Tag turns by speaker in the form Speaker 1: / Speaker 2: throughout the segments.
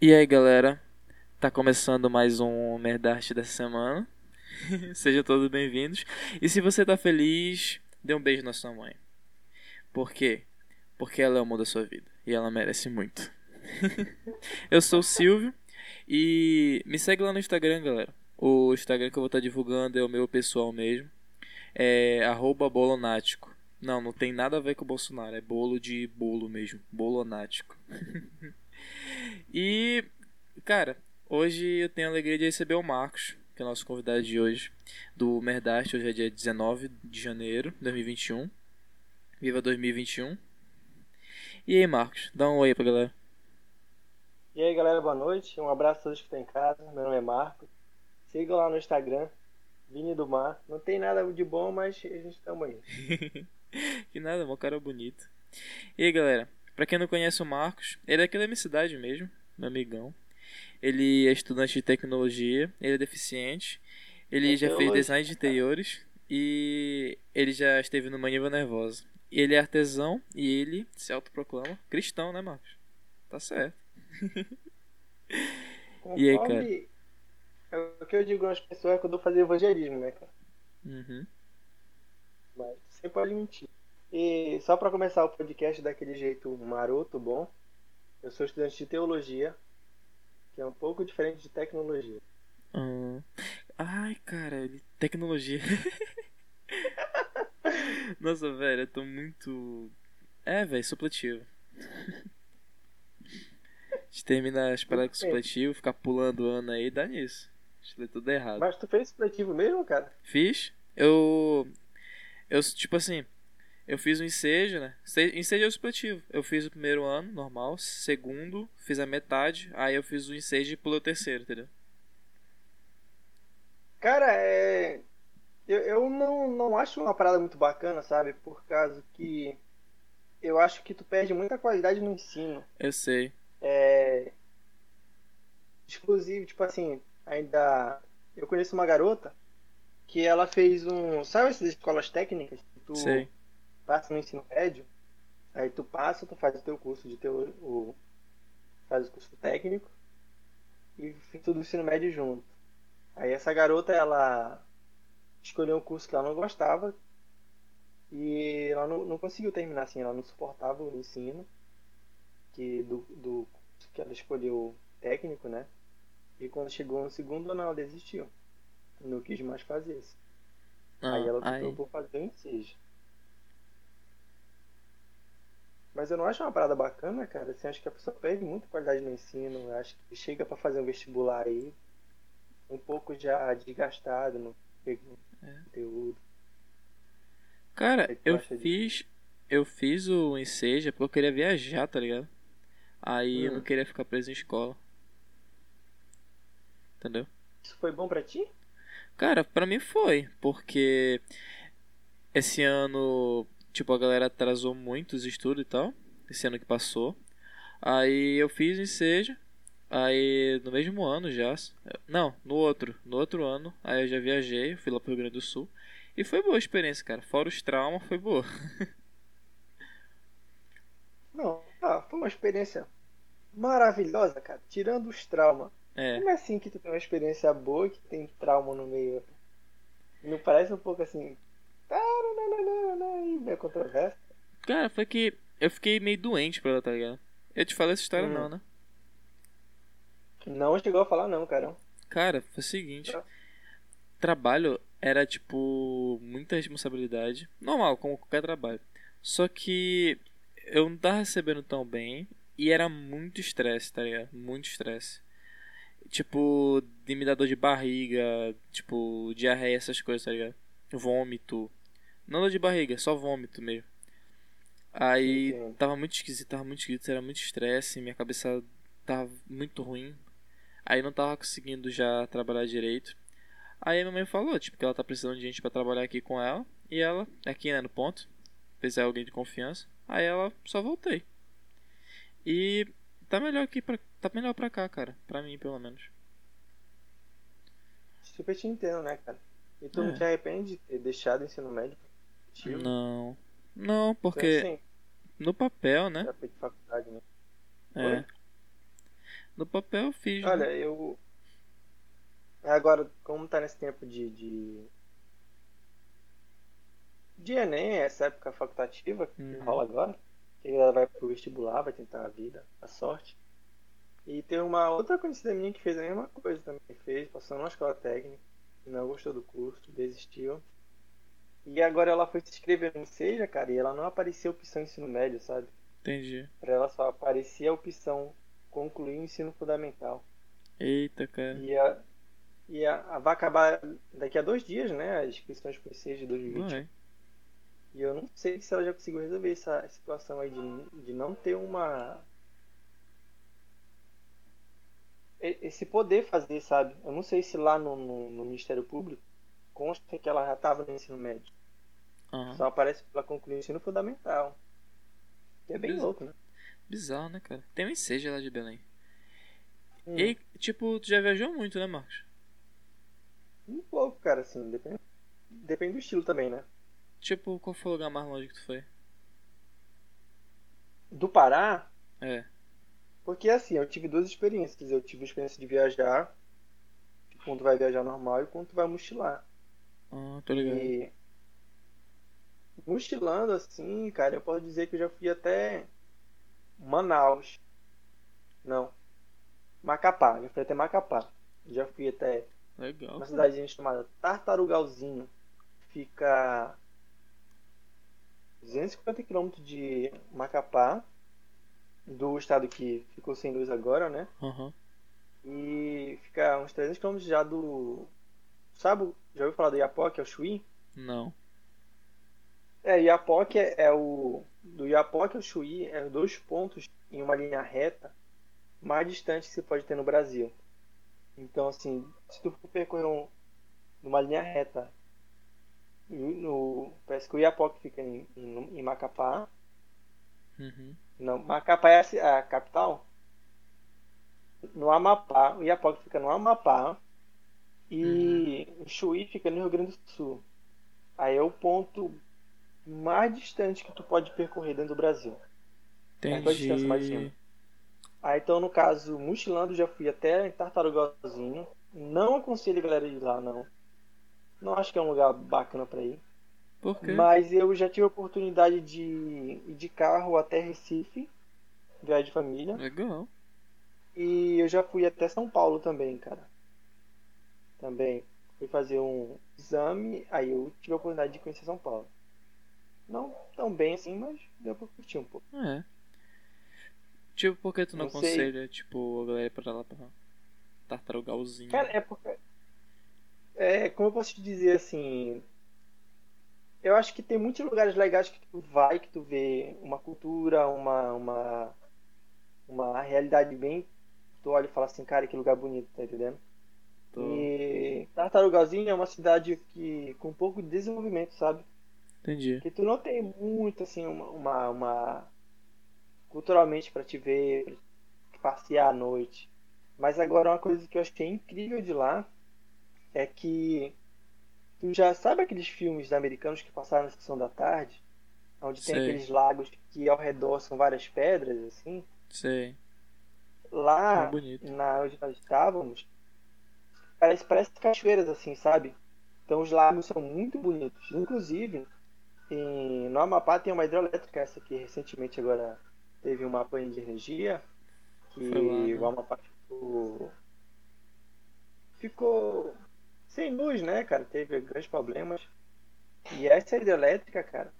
Speaker 1: E aí, galera? Tá começando mais um Merdarte dessa semana. Sejam todos bem-vindos. E se você tá feliz, dê um beijo na sua mãe. Por quê? Porque ela é o amor da sua vida e ela merece muito. eu sou o Silvio e me segue lá no Instagram, galera. O Instagram que eu vou estar divulgando é o meu pessoal mesmo. É bolonático. Não, não tem nada a ver com o Bolsonaro. É bolo de bolo mesmo. Bolonático. e, cara, hoje eu tenho a alegria de receber o Marcos, que é o nosso convidado de hoje, do Merdast. Hoje é dia 19 de janeiro de 2021. Viva 2021. E aí, Marcos, dá um oi pra galera.
Speaker 2: E aí, galera, boa noite. Um abraço a todos que estão em casa. Meu nome é Marcos. Sigam lá no Instagram, Vini do Mar. Não tem nada de bom, mas a gente estamos aí.
Speaker 1: que nada, meu cara bonito. E aí, galera, pra quem não conhece o Marcos, ele é aqui da minha cidade mesmo, meu amigão. Ele é estudante de tecnologia, ele é deficiente, ele já fez design de interiores e ele já esteve no Maniva Nervosa. Ele é artesão e ele se autoproclama cristão, né, Marcos? Tá certo.
Speaker 2: e aí, cara? É o que eu digo às pessoas quando eu fazia evangelismo, né, cara?
Speaker 1: Uhum.
Speaker 2: Mas você pode mentir. E só para começar o podcast daquele jeito maroto, bom, eu sou estudante de teologia, que é um pouco diferente de tecnologia.
Speaker 1: Uhum. Ai, cara, tecnologia. Nossa, velho, eu tô muito. É, velho, supletivo. A gente termina as paradas com supletivo, ficar pulando ano aí, dá nisso. A gente lê tudo errado.
Speaker 2: Mas tu fez supletivo mesmo, cara?
Speaker 1: Fiz. Eu. Eu, tipo assim, eu fiz um ensejo, né? Ensejo é o supletivo. Eu fiz o primeiro ano, normal. Segundo, fiz a metade. Aí eu fiz o ensejo e pulei o terceiro, entendeu?
Speaker 2: Cara, é. Eu, eu não, não acho uma parada muito bacana, sabe? Por causa que eu acho que tu perde muita qualidade no ensino.
Speaker 1: Eu sei.
Speaker 2: É. Exclusivo, tipo assim, ainda. Eu conheço uma garota que ela fez um. Sabe essas escolas técnicas?
Speaker 1: Tu sei.
Speaker 2: Passa no ensino médio, aí tu passa, tu faz o teu curso de teu. O, faz o curso técnico e tudo o ensino médio junto. Aí essa garota, ela escolheu um curso que ela não gostava e ela não, não conseguiu terminar assim, ela não suportava o ensino que do, do que ela escolheu técnico, né? E quando chegou no segundo ano ela desistiu. Não quis mais fazer isso. Ah, aí ela optou por fazer o ensejo. Mas eu não acho uma parada bacana, cara. Assim, acho que a pessoa perde muita qualidade no ensino. Acho que chega para fazer um vestibular aí um pouco já desgastado no é. conteúdo.
Speaker 1: Cara, eu fiz. Eu fiz o enseja porque eu queria viajar, tá ligado? Aí hum. eu não hum. queria ficar preso em escola. Entendeu?
Speaker 2: Isso foi bom para ti?
Speaker 1: Cara, pra mim foi, porque esse ano, tipo, a galera atrasou muito os estudos e tal. Esse ano que passou. Aí eu fiz o ensejo. Aí no mesmo ano já. Não, no outro. No outro ano. Aí eu já viajei, fui lá pro Rio Grande do Sul. E foi boa a experiência, cara. Fora os traumas, foi boa.
Speaker 2: Não, ah, foi uma experiência maravilhosa, cara. Tirando os traumas.
Speaker 1: É.
Speaker 2: Como é assim que tu tem uma experiência boa que tem trauma no meio? Não parece um pouco assim. Meio?
Speaker 1: Cara, foi que eu fiquei meio doente pra ela, tá ligado? Eu te falei essa história hum. não, né?
Speaker 2: Não chegou a falar não, cara.
Speaker 1: Cara, foi o seguinte. Trabalho era tipo muita responsabilidade. Normal, como qualquer trabalho. Só que eu não tava recebendo tão bem e era muito estresse, tá ligado? Muito estresse. Tipo, de me dar dor de barriga, tipo, diarreia, essas coisas, tá ligado? Vômito. Não dor de barriga, só vômito mesmo. Aí tava muito esquisito, tava muito esquisito, era muito estresse, minha cabeça tava muito ruim. Aí não tava conseguindo já trabalhar direito. Aí minha mãe falou, tipo, que ela tá precisando de gente para trabalhar aqui com ela. E ela, aqui né, no ponto, precisar alguém de confiança. Aí ela só voltei. E tá melhor aqui pra, tá melhor pra cá, cara. Pra mim, pelo menos.
Speaker 2: Super te entendo, né, cara? E tu é. não te arrepende de ter deixado o ensino médio?
Speaker 1: Não. Não, porque. Então, assim, no papel, né?
Speaker 2: Já fez faculdade, né?
Speaker 1: É. No papel eu fiz. né?
Speaker 2: Olha, eu. Agora, como tá nesse tempo de. de, de Enem, essa época facultativa que
Speaker 1: Uhum.
Speaker 2: rola agora, que ela vai pro vestibular, vai tentar a vida, a sorte. E tem uma outra conhecida minha que fez a mesma coisa também. Fez, passou numa escola técnica, não gostou do curso, desistiu. E agora ela foi se inscrever no Seja, cara, e ela não aparecia a opção ensino médio, sabe?
Speaker 1: Entendi.
Speaker 2: Pra ela só aparecia a opção concluir o ensino fundamental.
Speaker 1: Eita, cara.
Speaker 2: E, a, e a, a- vai acabar daqui a dois dias, né? As inscrições para o SES de 2020.
Speaker 1: Vai.
Speaker 2: E eu não sei se ela já conseguiu resolver essa situação aí de, de não ter uma. Esse poder fazer, sabe? Eu não sei se lá no, no, no Ministério Público consta que ela já estava no ensino médio.
Speaker 1: Aham.
Speaker 2: Só aparece que ela concluiu o ensino fundamental. Que é bem louco, né?
Speaker 1: Bizarro, né, cara? Tem um ensejo lá de Belém.
Speaker 2: Hum,
Speaker 1: E, tipo, tu já viajou muito, né, Marcos?
Speaker 2: Um pouco, cara, assim. Depende, depende do estilo também, né?
Speaker 1: Tipo, qual foi o lugar mais longe que tu foi?
Speaker 2: Do Pará,
Speaker 1: É.
Speaker 2: Porque assim, eu tive duas experiências. Eu tive a experiência de viajar, quando tu vai viajar normal e quando vai mochilar.
Speaker 1: Ah, tô ligado.
Speaker 2: E mochilando assim, cara, eu posso dizer que eu já fui até Manaus. Não. Macapá, já fui até Macapá. Já fui até
Speaker 1: Legal.
Speaker 2: uma
Speaker 1: cara.
Speaker 2: cidadezinha chamada Tartarugalzinho. Fica 250 quilômetros de Macapá, do estado que ficou sem luz agora, né?
Speaker 1: Aham.
Speaker 2: E fica uns 300 km já do. Sabe, já ouviu falar do Iapoque, é o Chuí?
Speaker 1: Não.
Speaker 2: É, Iapoque é, é o. Do Iapoque ao Chuí é dois pontos em uma linha reta mais distante que você pode ter no Brasil. Então, assim, se tu for percorrer um, numa linha reta, no, parece que o Iapoque fica em, em, em Macapá.
Speaker 1: Uhum.
Speaker 2: Não, Macapá é a a capital. No Amapá, o Iapoque fica no Amapá e o Chuí fica no Rio Grande do Sul. Aí é o ponto mais distante que tu pode percorrer dentro do Brasil. É, qual a distância mais
Speaker 1: Entendi.
Speaker 2: cima? Aí então, no caso, mochilando, já fui até Tartarugazinho. Não aconselho a galera ir lá, não. Não acho que é um lugar bacana pra ir.
Speaker 1: Por quê?
Speaker 2: Mas eu já tive a oportunidade de ir de carro até Recife, viagem de família.
Speaker 1: Legal.
Speaker 2: E eu já fui até São Paulo também, cara. Também. Fui fazer um exame, aí eu tive a oportunidade de conhecer São Paulo. Não tão bem assim, mas deu pra curtir um pouco.
Speaker 1: É. Tipo, por que tu não,
Speaker 2: Não sei.
Speaker 1: aconselha, tipo, a galera pra lá pra tartarugalzinho?
Speaker 2: Cara, é porque. É, como eu posso te dizer assim. Eu acho que tem muitos lugares legais que tu vai, que tu vê uma cultura, uma, uma, uma realidade bem. Tu olha e fala assim, cara, que lugar bonito, tá entendendo?
Speaker 1: Tô-
Speaker 2: E Tartarugazinho é uma cidade que com pouco de desenvolvimento, sabe?
Speaker 1: Entendi.
Speaker 2: Que tu não tem muito assim uma, uma, uma- culturalmente pra te ver, pra te passear à noite. Mas agora uma coisa que eu achei incrível de lá é que tu já sabe aqueles filmes americanos que passaram na sessão da tarde, onde tem
Speaker 1: Sei.
Speaker 2: aqueles lagos que ao redor são várias pedras assim.
Speaker 1: Sei.
Speaker 2: Lá
Speaker 1: É
Speaker 2: na onde nós estávamos, parece, parece cachoeiras assim, sabe? Então os lagos são muito bonitos. Inclusive, em, no Amapá tem uma hidrelétrica, essa que recentemente agora teve uma pane de energia, que
Speaker 1: lá, né?
Speaker 2: o Amapá ficou, ficou sem luz, né, cara? Teve grandes problemas. E essa hidrelétrica, cara,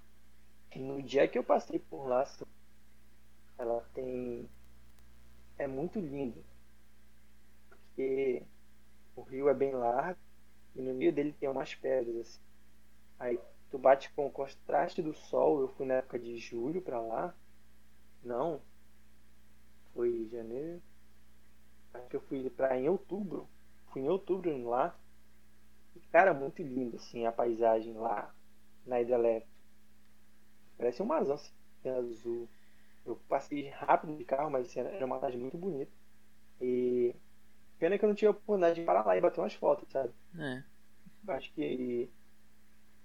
Speaker 2: no dia que eu passei por lá, assim, ela tem é muito lindo. Porque o rio é bem largo e no meio dele tem umas pedras assim. Aí tu bate com o contraste do sol. Eu fui na época de julho pra lá. Não. Foi janeiro. Acho que eu fui pra em outubro. Fui em outubro lá. E, cara, muito lindo assim a paisagem lá na hidrelétrica. Parece uma azão assim, azul. Eu passei rápido de carro, mas assim, era uma tarde muito bonita. E pena que eu não tive a oportunidade de parar lá e bater umas fotos, sabe?
Speaker 1: É.
Speaker 2: Acho que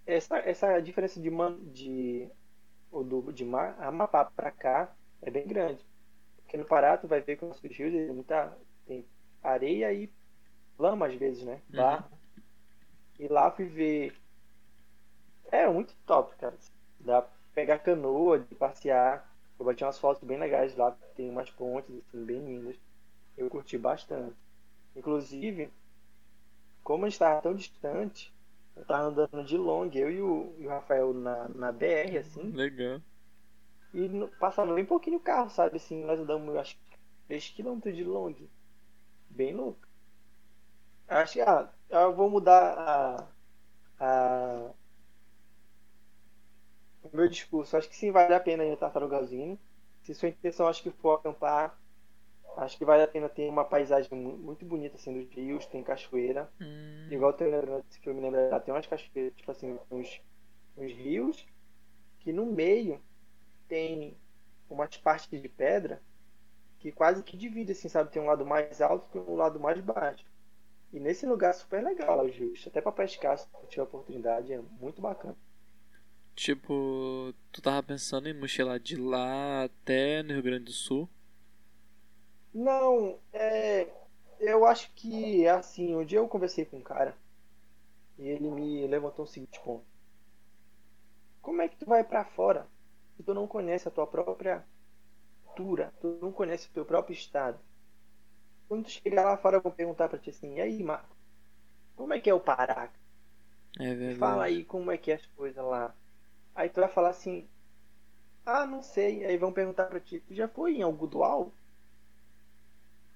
Speaker 2: essa, essa diferença de man, de ou do de mar, Amapá pra cá é bem grande. Porque no Pará tu vai ver que os nossos rios eles têm muita tem areia e lama às vezes, né? Barro. Uhum. E lá fui ver. É muito top, cara. Dá pra pegar canoa, de passear. Eu bati umas fotos bem legais lá, tem umas pontes assim, bem lindas. Eu curti bastante. Inclusive, como a gente estava tão distante, eu tava andando de long, eu e o, e o Rafael na, na BR, assim.
Speaker 1: Legal.
Speaker 2: E no, passava bem pouquinho o carro, sabe? Assim, nós andamos, acho que 3km de long. Bem louco. Acho que, ah, eu vou mudar a, a, o meu discurso. Acho que sim, vale a pena ir a Tartarugazinho. Se sua intenção, acho que for acampar, Acho que vale a pena ter uma paisagem muito bonita assim dos rios, tem cachoeira. Hum. Igual eu lembrando desse filme, lembra, tem umas cachoeiras, tipo assim, uns, uns rios que no meio tem umas partes de pedra que quase que divide, assim, sabe? Tem um lado mais alto e um lado mais baixo. E nesse lugar é super legal lá os rios. Até pra pescar, se tiver oportunidade, é muito bacana.
Speaker 1: Tipo, tu tava pensando em mochilar de lá até no Rio Grande do Sul?
Speaker 2: Não, é. Eu acho que é assim. Um dia eu conversei com um cara e ele me levantou o seguinte ponto: Como é que tu vai para fora se tu não conhece a tua própria cultura, tu não conhece o teu próprio estado? Quando tu chegar lá fora, eu vou perguntar pra ti assim: E aí, Marco, como é que é o Pará?
Speaker 1: É verdade.
Speaker 2: Fala aí como é que é as coisas lá. Aí tu vai falar assim: Ah, não sei. Aí vão perguntar pra ti: Tu já foi em Algodual?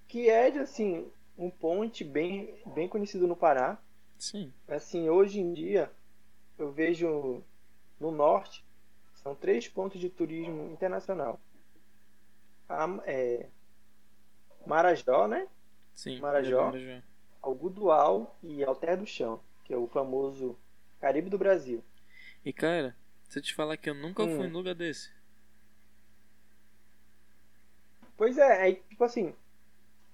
Speaker 2: Que é assim um ponte bem bem conhecido no Pará.
Speaker 1: Sim.
Speaker 2: Assim, hoje em dia eu vejo no norte são três pontos de turismo internacional. A, é, Marajó, né?
Speaker 1: Sim.
Speaker 2: Marajó, Marajó. Algodual e Alter do Chão, que é o famoso Caribe do Brasil.
Speaker 1: E cara, se eu te falar que eu nunca hum. fui em lugar desse.
Speaker 2: Pois é, aí tipo assim,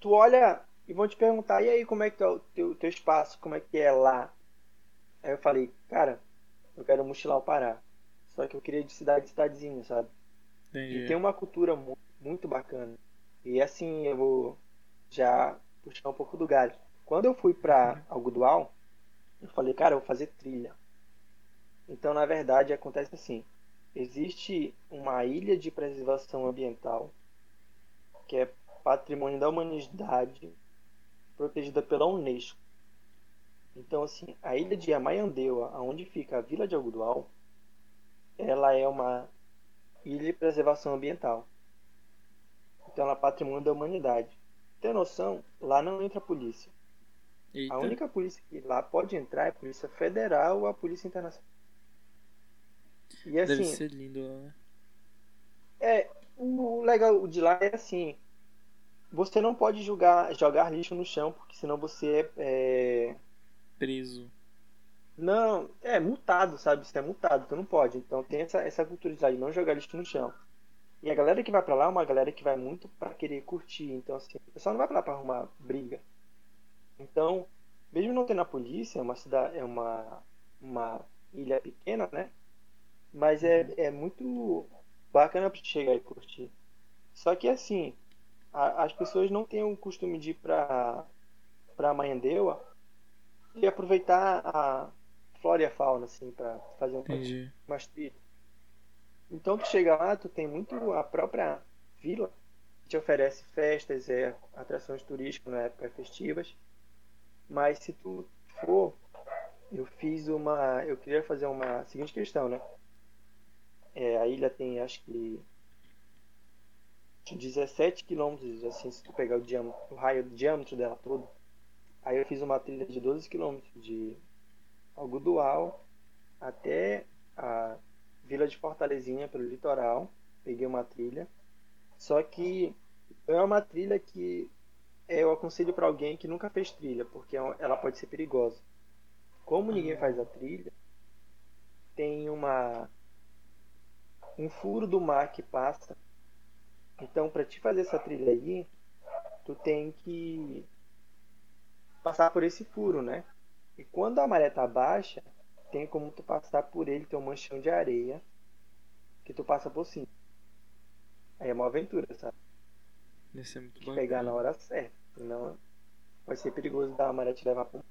Speaker 2: tu olha e vão te perguntar, e aí, como é que é o teu, teu espaço, como é que é lá? Aí eu falei, cara, eu quero mochilar o Pará. Só que eu queria de cidade cidadezinha, sabe?
Speaker 1: Entendi.
Speaker 2: E tem uma cultura muito, muito bacana. E assim, eu vou já puxar um pouco do galho. Quando eu fui pra uhum. Algodual, eu falei, cara, eu vou fazer trilha. Então, na verdade, acontece assim. Existe uma ilha de preservação ambiental que é Patrimônio da Humanidade, protegida pela Unesco. Então, assim, a ilha de Amayandeua, onde fica a Vila de Algodual, ela é uma ilha de preservação ambiental. Então, ela é patrimônio da humanidade. Tem noção? Lá não entra a polícia.
Speaker 1: Eita.
Speaker 2: A única polícia que lá pode entrar é a Polícia Federal ou a Polícia Internacional.
Speaker 1: E assim. Deve ser lindo né?
Speaker 2: É, o legal de lá é assim: você não pode jogar, jogar lixo no chão, porque senão você é, é.
Speaker 1: Preso.
Speaker 2: Não, é multado, sabe? Você é multado, então não pode. Então tem essa, essa cultura de não jogar lixo no chão. E a galera que vai para lá é uma galera que vai muito para querer curtir. Então, assim, o pessoal não vai pra lá pra arrumar briga. Então, mesmo não tendo a polícia, é uma cidade, é uma, uma ilha pequena, né? Mas é, é muito bacana pra chegar e curtir. Só que assim, a, as pessoas não têm o costume de ir para para Mayandeua e aproveitar a flora e a fauna assim para fazer um mais trilha. Então tu chega lá, tu tem muito a própria vila que te oferece festas, é, atrações turísticas na época festivas. Mas se tu for, eu fiz uma, eu queria fazer uma seguinte questão, né? É, a ilha tem acho que 17 quilômetros, assim, se tu pegar o, diâmetro, o raio diâmetro dela todo. Aí eu fiz uma trilha de 12 quilômetros de Algodual até a Vila de Fortalezinha, pelo litoral. Peguei uma trilha. Só que é uma trilha que eu aconselho para alguém que nunca fez trilha, porque é ela pode ser perigosa. Como ninguém faz a trilha, tem uma um furo do mar que passa então, para te fazer essa trilha aí, tu tem que passar por esse furo, né? E quando a maré tá baixa, tem como tu passar por ele, tem um manchão de areia que tu passa por cima. Aí é uma aventura, sabe?
Speaker 1: Deve ser muito
Speaker 2: bacana. Pegar na hora certa. Senão vai ser perigoso da maré te levar um.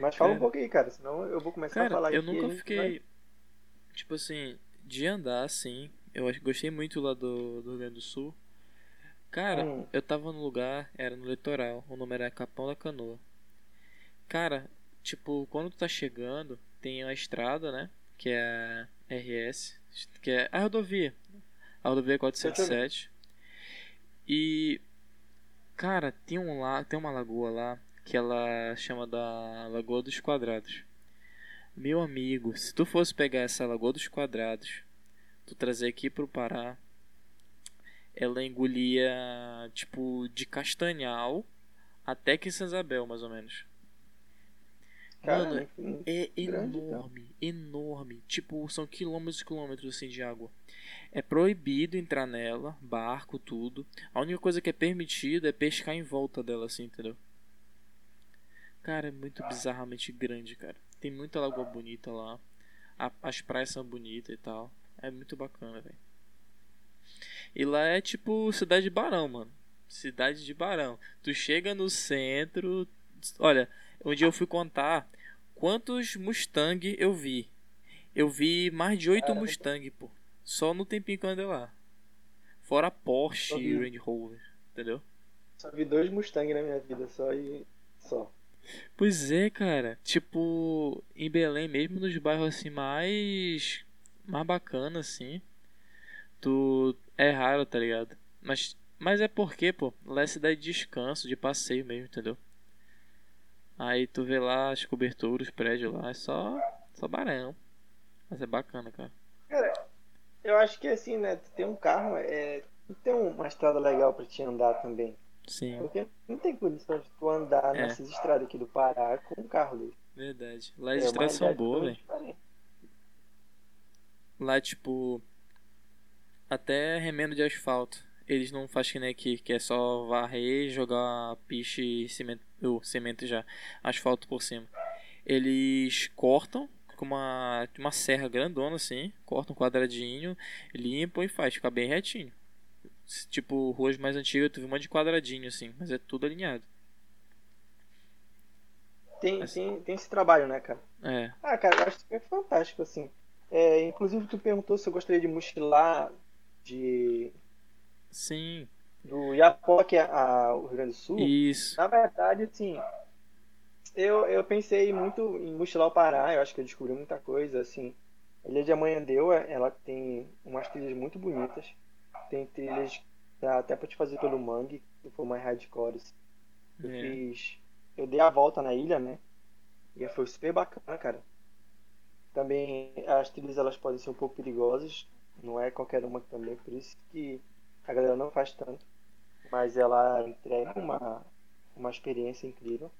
Speaker 2: Mas fala
Speaker 1: Cara.
Speaker 2: um pouco aí, cara, senão eu vou começar a
Speaker 1: Cara,
Speaker 2: falar
Speaker 1: eu
Speaker 2: aqui e a
Speaker 1: nunca fiquei.
Speaker 2: vai-
Speaker 1: Tipo assim, de andar assim. Eu gostei muito lá do, do Rio Grande do Sul. Cara,
Speaker 2: Hum.
Speaker 1: eu tava no lugar, era no litoral. O nome era Capão da Canoa. Cara, tipo, quando tu tá chegando, tem a estrada, né? Que é a RS, que é a rodovia. A rodovia 407. E. Cara, tem um lá, tem uma lagoa lá que ela chama da Lagoa dos Quadrados. Meu amigo, se tu fosse pegar essa Lagoa dos Quadrados, tu trazer aqui pro Pará, ela engolia tipo de Castanhal até que São Isabel, mais ou menos.
Speaker 2: Cara,
Speaker 1: Mano, É
Speaker 2: Grande,
Speaker 1: enorme, enorme. Tipo, são quilômetros e quilômetros assim de água. É proibido entrar nela, barco, tudo. A única coisa que é permitida é pescar em volta dela, assim, entendeu? Cara, é muito bizarramente grande, cara. Tem muita lagoa bonita lá. A- as praias são bonitas e tal. É muito bacana, velho. E lá é tipo cidade de Barão, mano. Cidade de Barão. Tu chega no centro. Olha, um dia eu fui contar quantos Mustang eu vi. Eu vi mais de oito. Mustang, pô. Só no tempinho que eu andei lá. Fora Porsche e. Range Rover, entendeu?
Speaker 2: Só vi dois Mustang na minha vida, só e. só.
Speaker 1: Pois é, cara. Tipo, em Belém mesmo, nos bairros assim mais. Mais bacana, assim. Tu. É raro, tá ligado? Mas. Mas é porque, pô, lá é cidade de descanso, de passeio mesmo, entendeu? Aí tu vê lá as coberturas, os prédios lá, é só. só barão. Mas é bacana, cara.
Speaker 2: Cara, eu acho que assim, né? Tu tem um carro, é. Tu tem uma estrada legal pra te andar também.
Speaker 1: Sim,
Speaker 2: Porque não tem condição de tu andar
Speaker 1: É.
Speaker 2: nessas estradas aqui do Pará com um carro desse.
Speaker 1: verdade. Lá as
Speaker 2: É
Speaker 1: estradas são boas, velho. Lá, tipo. Até remendo de asfalto. Eles não fazem que nem aqui, que é só varrer, jogar piche e cimento. Ou cimento já. Asfalto por cima. Eles cortam com uma, uma serra grandona assim. Cortam um quadradinho, limpam e faz. Fica bem retinho. Tipo, ruas mais antigas, tu vê um monte de quadradinho assim, mas é tudo alinhado.
Speaker 2: Tem,
Speaker 1: Mas-
Speaker 2: tem, tem esse trabalho, né, cara?
Speaker 1: É,
Speaker 2: Ah, cara, eu acho que é fantástico, assim. É, inclusive, tu perguntou se eu gostaria de mochilar de
Speaker 1: sim,
Speaker 2: do Iapoque ao Rio Grande do Sul.
Speaker 1: isso.
Speaker 2: Na verdade, assim, eu, eu pensei muito em mochilar o Pará, eu acho que eu descobri muita coisa, assim. A Ilha de Amanhandeu, ela tem umas trilhas muito bonitas. Tem trilhas dá até pra te fazer pelo mangue, se for mais hardcore. assim. Eu
Speaker 1: É.
Speaker 2: fiz. Eu dei a volta na ilha, né? E foi super bacana, cara. Também as trilhas elas podem ser um pouco perigosas. Não é qualquer uma também, por isso que a galera não faz tanto. Mas ela entrega uma, uma experiência incrível.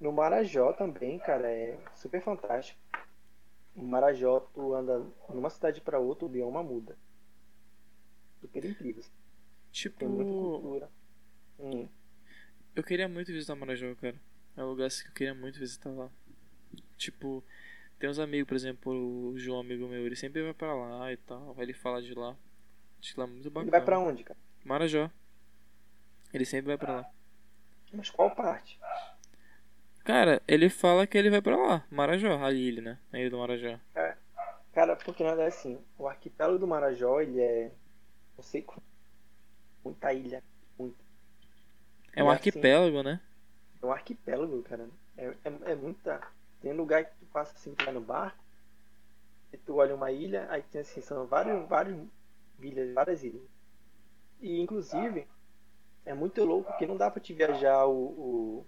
Speaker 2: No Marajó também, cara, é super fantástico. No Marajó, tu anda numa cidade pra outra, o bioma muda. Super incrível. Tem muita
Speaker 1: Tipo,
Speaker 2: cultura. Hum.
Speaker 1: Eu queria muito visitar Marajó, cara. É um lugar assim que eu queria muito visitar lá. Tipo, tem uns amigos, por exemplo, o João, amigo meu, ele sempre vai pra lá e tal. Ele fala de lá. Acho que lá é muito
Speaker 2: Ele
Speaker 1: bacana.
Speaker 2: vai pra onde, cara?
Speaker 1: Marajó. Ele sempre vai pra lá.
Speaker 2: Mas qual parte?
Speaker 1: Cara, ele fala que ele vai pra lá. Marajó, a ilha, né? A ilha do Marajó.
Speaker 2: Cara, porque na verdade assim, o arquipélago do Marajó, ele é. Não sei quanto. Muita ilha. Muito.
Speaker 1: É um
Speaker 2: assim-
Speaker 1: arquipélago, né?
Speaker 2: É um arquipélago, cara. É, é, é muita. Tem lugar passa assim, vai no barco, e tu olha uma ilha, aí tem assim, são vários, vários ilhas, várias ilhas. E inclusive, é muito louco que não dá pra te viajar o, o,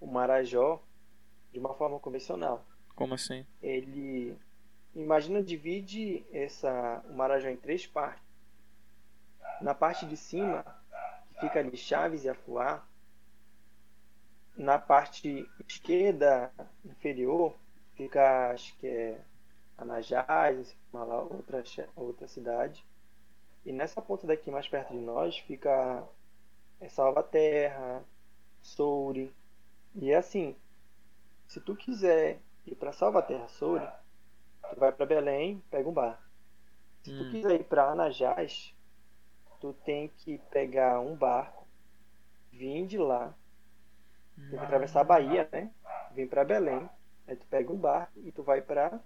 Speaker 2: o Marajó de uma forma convencional.
Speaker 1: Como assim?
Speaker 2: ele imagina divide essa o Marajó em três partes. Na parte de cima, que fica ali Chaves e Afuá, na parte esquerda inferior fica acho que é Anajás, uma lá, outra outra cidade. E nessa ponta daqui mais perto de nós fica é Salvaterra, Soure. E é assim, se tu quiser ir para Salvaterra, Soure, tu vai para Belém, pega um bar. Se tu
Speaker 1: Hum.
Speaker 2: quiser ir para Anajás, tu tu tem que pegar um barco, vir de lá, tem que atravessar a Bahia, né? Vem pra Belém. Aí tu pega um barco e tu vai pra.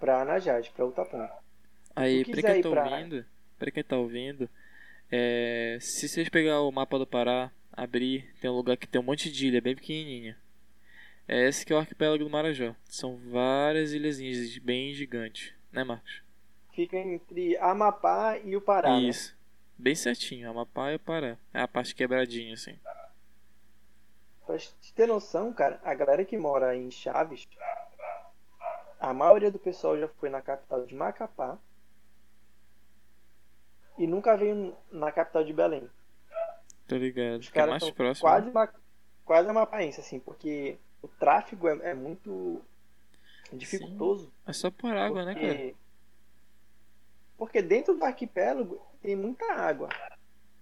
Speaker 2: pra Anajade, pra Utapão.
Speaker 1: Aí, pra quem tá
Speaker 2: pra-
Speaker 1: ouvindo, pra quem tá ouvindo, é, se vocês pegar o mapa do Pará, abrir, tem um lugar que tem um monte de ilha bem pequenininha. É esse que é o arquipélago do Marajó. São várias ilhazinhas bem gigantes, né, Marcos?
Speaker 2: Fica entre Amapá e o Pará. né?
Speaker 1: Isso. Bem certinho, Amapá e o Pará. É a parte quebradinha, assim.
Speaker 2: Pra te ter noção, cara, a galera que mora em Chaves, a maioria do pessoal já foi na capital de Macapá e nunca veio na capital de Belém.
Speaker 1: Tô ligado.
Speaker 2: Os
Speaker 1: é
Speaker 2: caras
Speaker 1: mais
Speaker 2: são
Speaker 1: próximo.
Speaker 2: quase, ma- quase amapaense, assim, porque o tráfego é, é muito dificultoso.
Speaker 1: É só por água, né, cara?
Speaker 2: porque, porque dentro do arquipélago tem muita água.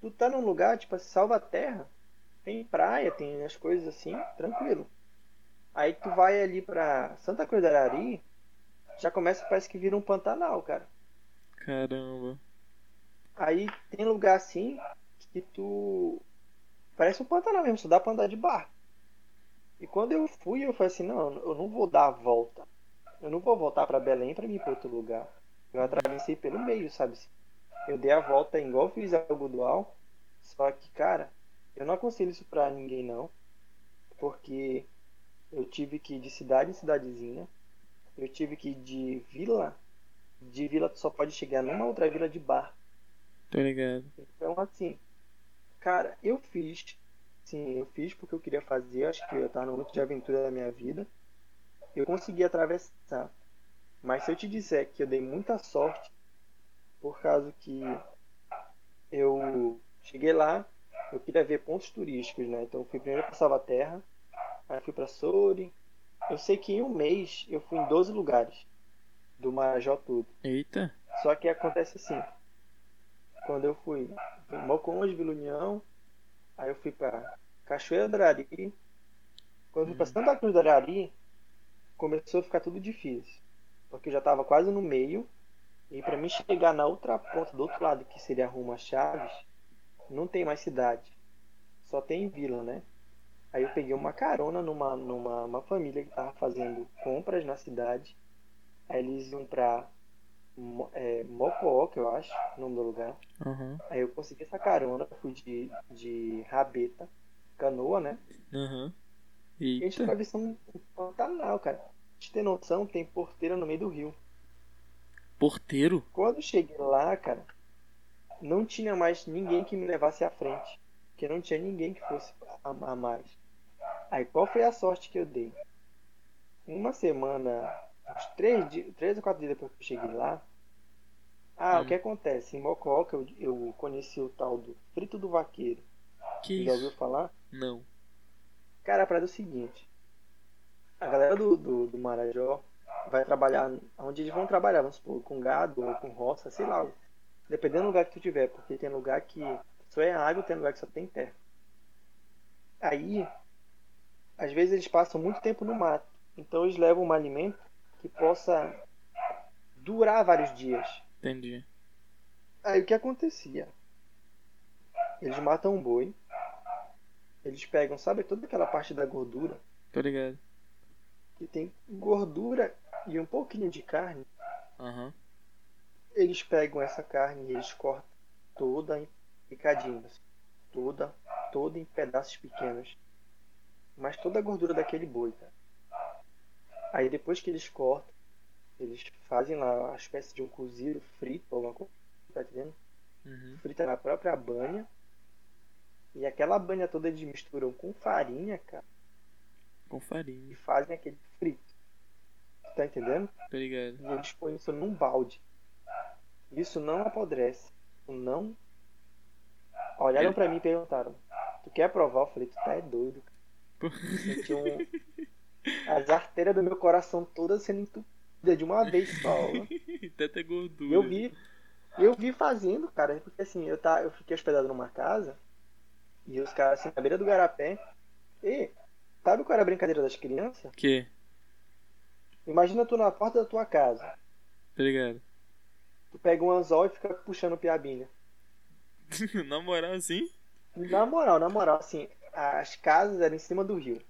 Speaker 2: Tu tá num lugar, tipo assim, Salvaterra, tem praia, tem as coisas assim, tranquilo. Aí tu vai ali pra Santa Cruz do Arari, já começa, parece que vira um Pantanal, cara.
Speaker 1: Caramba.
Speaker 2: Aí tem lugar assim que tu. Parece um Pantanal mesmo, só dá pra andar de barco. E quando eu fui, eu falei assim: não, eu não vou dar a volta. Eu não vou voltar pra Belém pra ir pra outro lugar. Eu atravessei pelo meio, sabe? Eu dei a volta igual eu fiz a Algodual. Só que, cara, eu não aconselho isso pra ninguém não. Porque eu tive que ir de cidade em cidadezinha. Eu tive que ir de vila. De vila tu só pode chegar numa outra vila de barco.
Speaker 1: Tô ligado.
Speaker 2: Então, assim, cara, eu fiz. Sim, eu fiz porque eu queria fazer. Acho que eu tava no momento de aventura da minha vida. Eu consegui atravessar. Mas se eu te disser que eu dei muita sorte, por causa que eu cheguei lá, eu queria ver pontos turísticos, né? Então eu fui primeiro para Salvaterra, aí fui para Soure. Eu sei que em um mês eu fui em 12 lugares do Marajó todo.
Speaker 1: Eita.
Speaker 2: Só que acontece assim. Quando eu fui em Moconde, Vila União, aí eu fui pra Cachoeira do Arari. Quando eu fui pra Santa Cruz do Arari, começou a ficar tudo difícil. Porque eu já tava quase no meio. E pra mim chegar na outra ponta, do outro lado, que seria rumo a Chaves, não tem mais cidade. Só tem vila, né? Aí eu peguei uma carona numa, numa uma família que tava fazendo compras na cidade. Aí eles iam pra é, que eu acho, o nome do lugar.
Speaker 1: Aham.
Speaker 2: Aí eu consegui essa carona, fui de, de rabeta, canoa, né?
Speaker 1: Aham.
Speaker 2: E a gente ver um Pantanal, cara. Pra gente ter noção, tem porteira no meio do rio.
Speaker 1: Porteiro?
Speaker 2: Quando eu cheguei lá, cara, não tinha mais ninguém que me levasse à frente. Porque não tinha ninguém que fosse a, mais. Aí qual foi a sorte que eu dei? Uma semana, uns três, dias, três ou quatro dias depois que eu cheguei lá. Ah,
Speaker 1: Hum.
Speaker 2: o que acontece? Em Mococa eu, eu conheci o tal do Frito do Vaqueiro.
Speaker 1: Que
Speaker 2: Já ouviu falar?
Speaker 1: Não.
Speaker 2: Cara, a parada é o seguinte. A galera do, do, do Marajó vai trabalhar onde eles vão trabalhar, vamos supor, com gado ou com roça, sei lá. Dependendo do lugar que tu tiver, porque tem lugar que só é água, tem lugar que só tem terra. Aí, às vezes eles passam muito tempo no mato. Então eles levam um alimento que possa durar vários dias.
Speaker 1: Entendi.
Speaker 2: Aí o que acontecia? Eles matam um boi. Eles pegam, sabe, toda aquela parte da gordura
Speaker 1: Tô ligado.
Speaker 2: que tem gordura e um pouquinho de carne.
Speaker 1: Aham.
Speaker 2: Eles pegam essa carne e eles cortam toda em picadinhos, toda, toda em pedaços pequenos. Mas toda a gordura daquele boi, cara. Aí depois que eles cortam, eles fazem lá uma espécie de um cozido frito, alguma coisa, tá entendendo?
Speaker 1: Uhum.
Speaker 2: frita na própria banha. E aquela banha toda eles misturam com farinha, cara,
Speaker 1: Com
Speaker 2: e
Speaker 1: farinha.
Speaker 2: fazem aquele frito. Tá entendendo?
Speaker 1: Tô ligado.
Speaker 2: E eles põem isso num balde. Isso não apodrece. Não. Olharam pra mim e perguntaram: Tu quer provar? Eu falei: Tu tá é doido.
Speaker 1: Pô.
Speaker 2: cara." Senti um. As artérias do meu coração todas sendo entupidas de uma vez só.
Speaker 1: Tanta gordura.
Speaker 2: Eu vi, eu vi fazendo, cara, porque assim, eu, tá, eu fiquei hospedado numa casa e os caras assim, na beira do garapé. E, sabe qual era a brincadeira das crianças?
Speaker 1: Que?
Speaker 2: Imagina tu na porta da tua casa.
Speaker 1: Tá ligado.
Speaker 2: Tu pega um anzol e fica puxando piabinha.
Speaker 1: na moral, assim?
Speaker 2: Na moral, na moral, assim, as casas eram em cima do rio.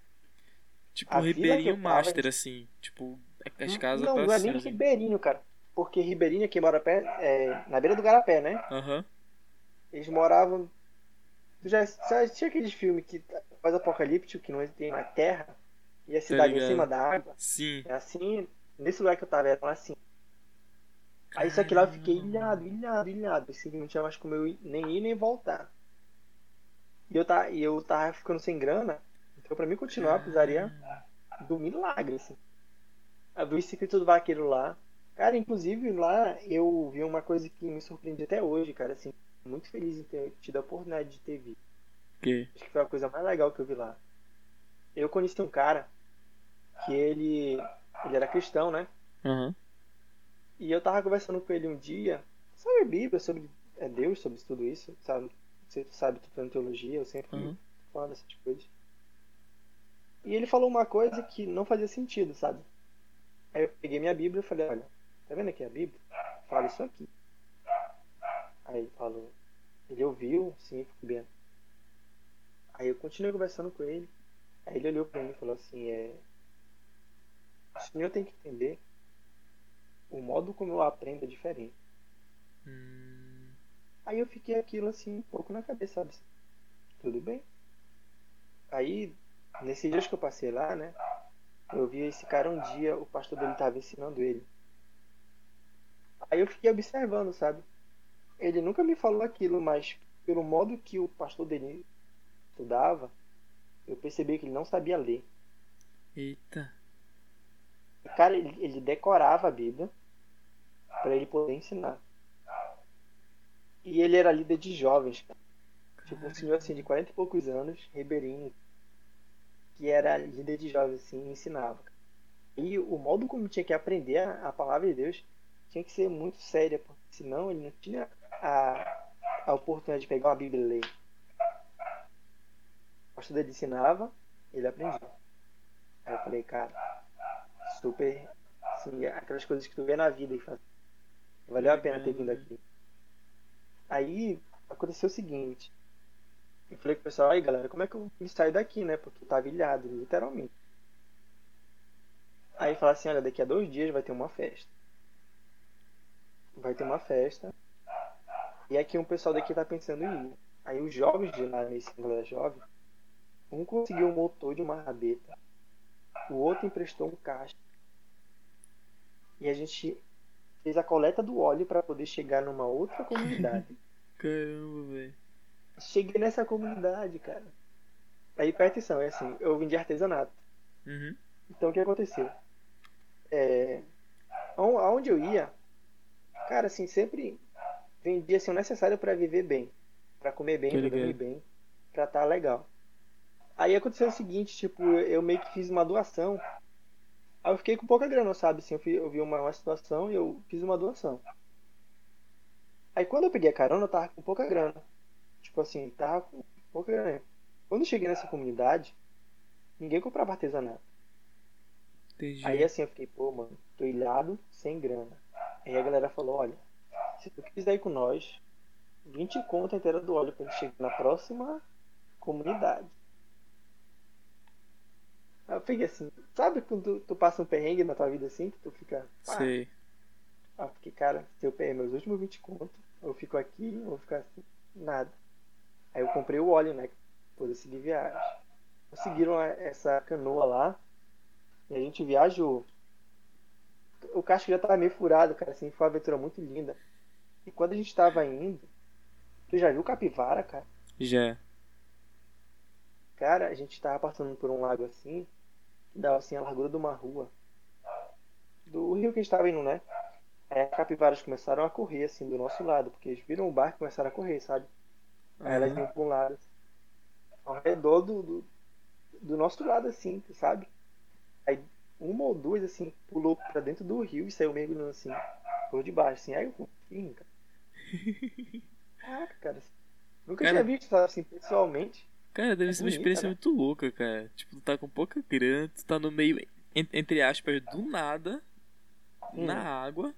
Speaker 1: Tipo, um Ribeirinho Master, tava... assim. Tipo, as casas
Speaker 2: Não, não é nem Ribeirinho, cara. Porque Ribeirinho, quem mora pé, é na beira do Garapé, né?
Speaker 1: Aham. Uhum.
Speaker 2: Eles moravam. Tu já, já tinha aqueles filmes que faz apocalíptico, que não tem na terra, e a cidade em cima da água?
Speaker 1: Sim.
Speaker 2: É assim, nesse lugar que eu tava, era assim. Aí isso aqui lá eu fiquei ilhado, ilhado, ilhado. Assim, não tinha mais como eu nem ir nem voltar. E eu, tá, e eu tava ficando sem grana. Então pra mim continuar, precisaria do milagre, assim. Abri o Secret do Vaqueiro lá. Cara, inclusive lá eu vi uma coisa que me surpreende até hoje, cara, assim. Muito feliz em ter tido a oportunidade de ter visto.
Speaker 1: Que?
Speaker 2: Acho que foi a coisa mais legal que eu vi lá. Eu conheci um cara que ele. Ele era cristão, né?
Speaker 1: Uhum.
Speaker 2: E eu tava conversando com ele um dia sobre a Bíblia, sobre é, Deus, sobre tudo isso, sabe? Você sabe, tu fazendo teologia, eu sempre uhum. falo dessas coisas. E ele falou uma coisa que não fazia sentido, sabe? Aí eu peguei minha Bíblia e falei, olha, tá vendo aqui a Bíblia? Fala isso aqui. Aí ele falou, ele ouviu, sim, ficou bem. Aí eu continuei conversando com ele. Aí ele olhou pra mim e falou assim, é. O senhor tem que entender o modo como eu aprendo é diferente.
Speaker 1: Hum...
Speaker 2: Aí eu fiquei aquilo assim, um pouco na cabeça, sabe? Tudo bem. Aí, nesses dias que eu passei lá, né? Eu vi esse cara um dia, o pastor dele estava ensinando ele. Aí eu fiquei observando, sabe? Ele nunca me falou aquilo, mas pelo modo que o pastor dele estudava, eu percebi que ele não sabia ler.
Speaker 1: Eita.
Speaker 2: Cara, ele, ele decorava a Bíblia para ele poder ensinar. E ele era líder de jovens. Tipo, um senhor assim de 40 e poucos anos, ribeirinho, que era líder de jovens assim, e ensinava. E o modo como tinha que aprender a, a palavra de Deus tinha que ser muito séria, porque senão ele não tinha a, a oportunidade de pegar uma Bíblia e ler. O pastor dele ensinava, ele aprendia. Aí eu falei, cara, super, assim, aquelas coisas que tu vê na vida e faz, Valeu a pena ter vindo aqui. Aí aconteceu o seguinte. Eu falei com o pessoal, aí galera, como é que eu saio daqui, né? Porque tava ilhado, literalmente. Aí fala assim, olha, daqui a dois dias vai ter uma festa. Vai ter uma festa. E aqui um pessoal daqui tá pensando em ir. Aí os jovens de lá, nesse galera jovem, um conseguiu um motor de uma rabeta. O outro emprestou um caixa. E a gente fez a coleta do óleo para poder chegar numa outra comunidade.
Speaker 1: Caramba, velho.
Speaker 2: Cheguei nessa comunidade, cara. Aí presta atenção, é assim, eu vim de artesanato.
Speaker 1: Uhum.
Speaker 2: Então o que aconteceu? É, aonde eu ia, cara, assim, sempre vendia assim, o necessário para viver bem. para comer bem, pra dormir bem, pra estar tá legal. Aí aconteceu o seguinte, tipo, eu meio que fiz uma doação Aí eu fiquei com pouca grana, sabe? Assim, eu, fui, eu vi uma, uma situação e eu fiz uma doação. Aí quando eu peguei a carona, eu tava com pouca grana. Tipo assim, tava com pouca grana. Quando eu cheguei nessa comunidade, ninguém comprava artesanato.
Speaker 1: Entendi.
Speaker 2: Aí assim eu fiquei, pô, mano, tô ilhado, sem grana. Aí a galera falou, olha, se tu quiser ir com nós, 20 conto inteira do óleo pra gente chegar na próxima comunidade. Eu fiquei assim, sabe quando tu, tu, passa um perrengue na tua vida assim, que tu fica.
Speaker 1: Pá. Sei.
Speaker 2: Ah, porque, cara, se eu perder meus últimos 20 contos, eu fico aqui, eu vou ficar assim, nada. Aí eu comprei o óleo, né? Depois eu segui viagem. Conseguiram essa canoa lá. E a gente viajou. O casco já tava meio furado, cara, assim, foi uma aventura muito linda. E quando a gente tava indo, tu já viu capivara, cara?
Speaker 1: Já.
Speaker 2: Cara, a gente tava passando por um lago assim, dava assim a largura de uma rua. Do rio que a gente tava indo, né? Aí as capivaras começaram a correr assim do nosso lado, porque eles viram o barco e começaram a correr, sabe? Aí elas iam pra um lado, assim, ao redor do, do, do, nosso lado, assim, sabe? Aí uma ou duas, assim, pulou pra dentro do rio e saiu mergulhando assim, por debaixo, assim. Aí eu, enfim, cara. Caraca, cara. Nunca cara... tinha visto, assim, pessoalmente.
Speaker 1: Cara, deve é ser uma experiência né? muito louca, cara. Tipo, tu tá com pouca grana, tu tá no meio, entre aspas, do nada, hum. na água.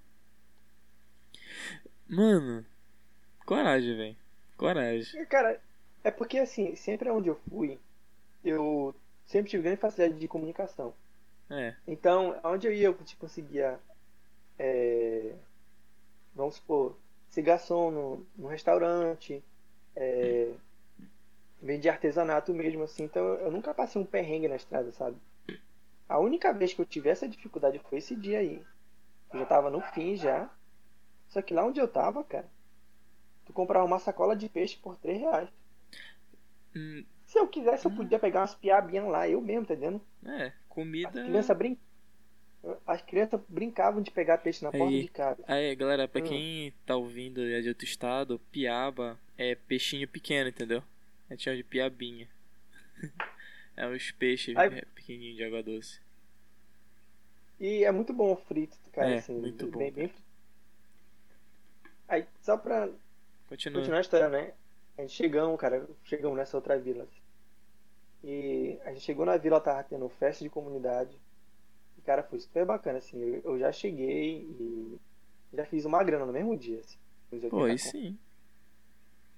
Speaker 1: Mano, coragem, velho. Coragem.
Speaker 2: Cara, é porque assim, sempre onde eu fui, eu sempre tive grande facilidade de comunicação.
Speaker 1: É.
Speaker 2: Então, onde eu ia, eu te conseguia, é, vamos supor, ser garçom no, no restaurante, é, vender artesanato mesmo, assim. Então, eu nunca passei um perrengue na estrada, sabe? A única vez que eu tive essa dificuldade foi esse dia aí. Eu já tava no fim já. Só que lá onde eu tava, cara, tu comprava uma sacola de peixe por 3 reais.
Speaker 1: Hum,
Speaker 2: Se eu quisesse, eu podia pegar umas piabinhas lá, eu mesmo, tá entendendo?
Speaker 1: é,
Speaker 2: As
Speaker 1: comida.
Speaker 2: crianças brin... As crianças brincavam de pegar peixe na porta
Speaker 1: Aí.
Speaker 2: de casa.
Speaker 1: Aí, galera, pra
Speaker 2: Hum.
Speaker 1: quem tá ouvindo e é de outro estado, piaba é peixinho pequeno, entendeu? A gente chama de piabinha. é os peixes
Speaker 2: Aí-
Speaker 1: pequenininhos de água doce.
Speaker 2: E é muito bom o frito, cara,
Speaker 1: É,
Speaker 2: assim,
Speaker 1: muito bom,
Speaker 2: bem, bem frito. Aí, só pra
Speaker 1: Continua.
Speaker 2: continuar a história, né? A gente chegamos, cara, chegamos nessa outra vila. E a gente chegou na vila, tava tendo festa de comunidade. E, cara, foi super bacana, assim. Eu, eu já cheguei e já fiz uma grana no mesmo dia, assim. Uns 80
Speaker 1: Pô, aí
Speaker 2: conto.
Speaker 1: sim.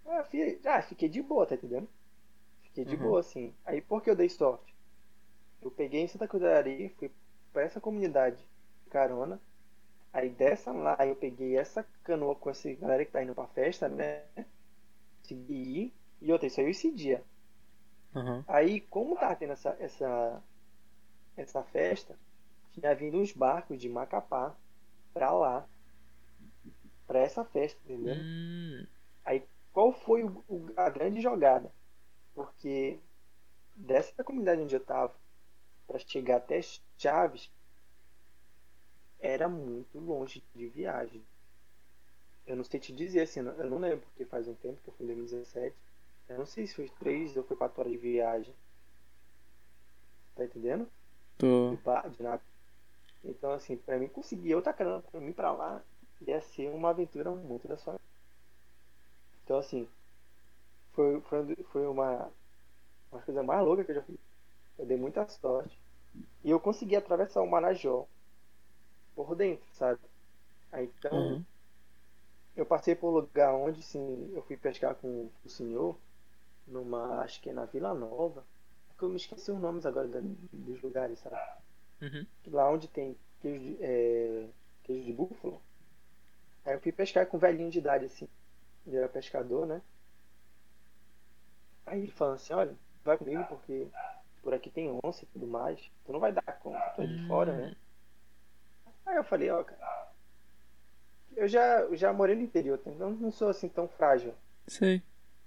Speaker 2: Ah, fi- ah, fiquei de boa, tá entendendo? Fiquei de
Speaker 1: Uhum.
Speaker 2: boa, assim. Aí por que eu dei sorte? Eu peguei em Santa Cruz da Areia, fui pra essa comunidade de carona. Aí dessa lá eu peguei essa canoa com essa galera que tá indo pra festa, né? Consegui ir. E outra, isso aí esse dia.
Speaker 1: Aham.
Speaker 2: Aí, como tava tendo essa, essa, essa festa, tinha vindo uns barcos de Macapá pra lá. Pra essa festa, entendeu?
Speaker 1: Hum,
Speaker 2: qual foi o- o- a grande jogada? Porque dessa comunidade onde eu estava, para chegar até Chaves, era muito longe de viagem. Eu não sei te dizer assim, eu não lembro, porque faz um tempo que eu fui em 2017. Eu não sei se foi 3 ou foi 4 horas de viagem. Tá entendendo?
Speaker 1: tô.
Speaker 2: de, nada. Então, assim, pra mim conseguir outra grana pra mim pra lá ia ser uma aventura muito da sua. Então, assim, foi, foi, foi uma, uma coisa mais louca que eu já fiz. Eu dei muita sorte. E eu consegui atravessar o Marajó por dentro, sabe? Aí, então,
Speaker 1: Uhum.
Speaker 2: eu passei por um lugar onde, sim, eu fui pescar com o senhor, numa, acho que é na Vila Nova. É que eu me esqueci os nomes agora da- dos lugares, sabe?
Speaker 1: Uhum.
Speaker 2: lá onde tem queijo de, é, queijo de búfalo. Aí eu fui pescar com um velhinho de idade, assim. Ele era pescador, né? Aí ele falou assim, olha, vai comigo porque por aqui tem onça e tudo mais. Tu não vai dar conta, tu é de fora, né? Aí eu falei, ó, cara, eu já, já morei no interior, então não sou assim tão frágil.
Speaker 1: Sei.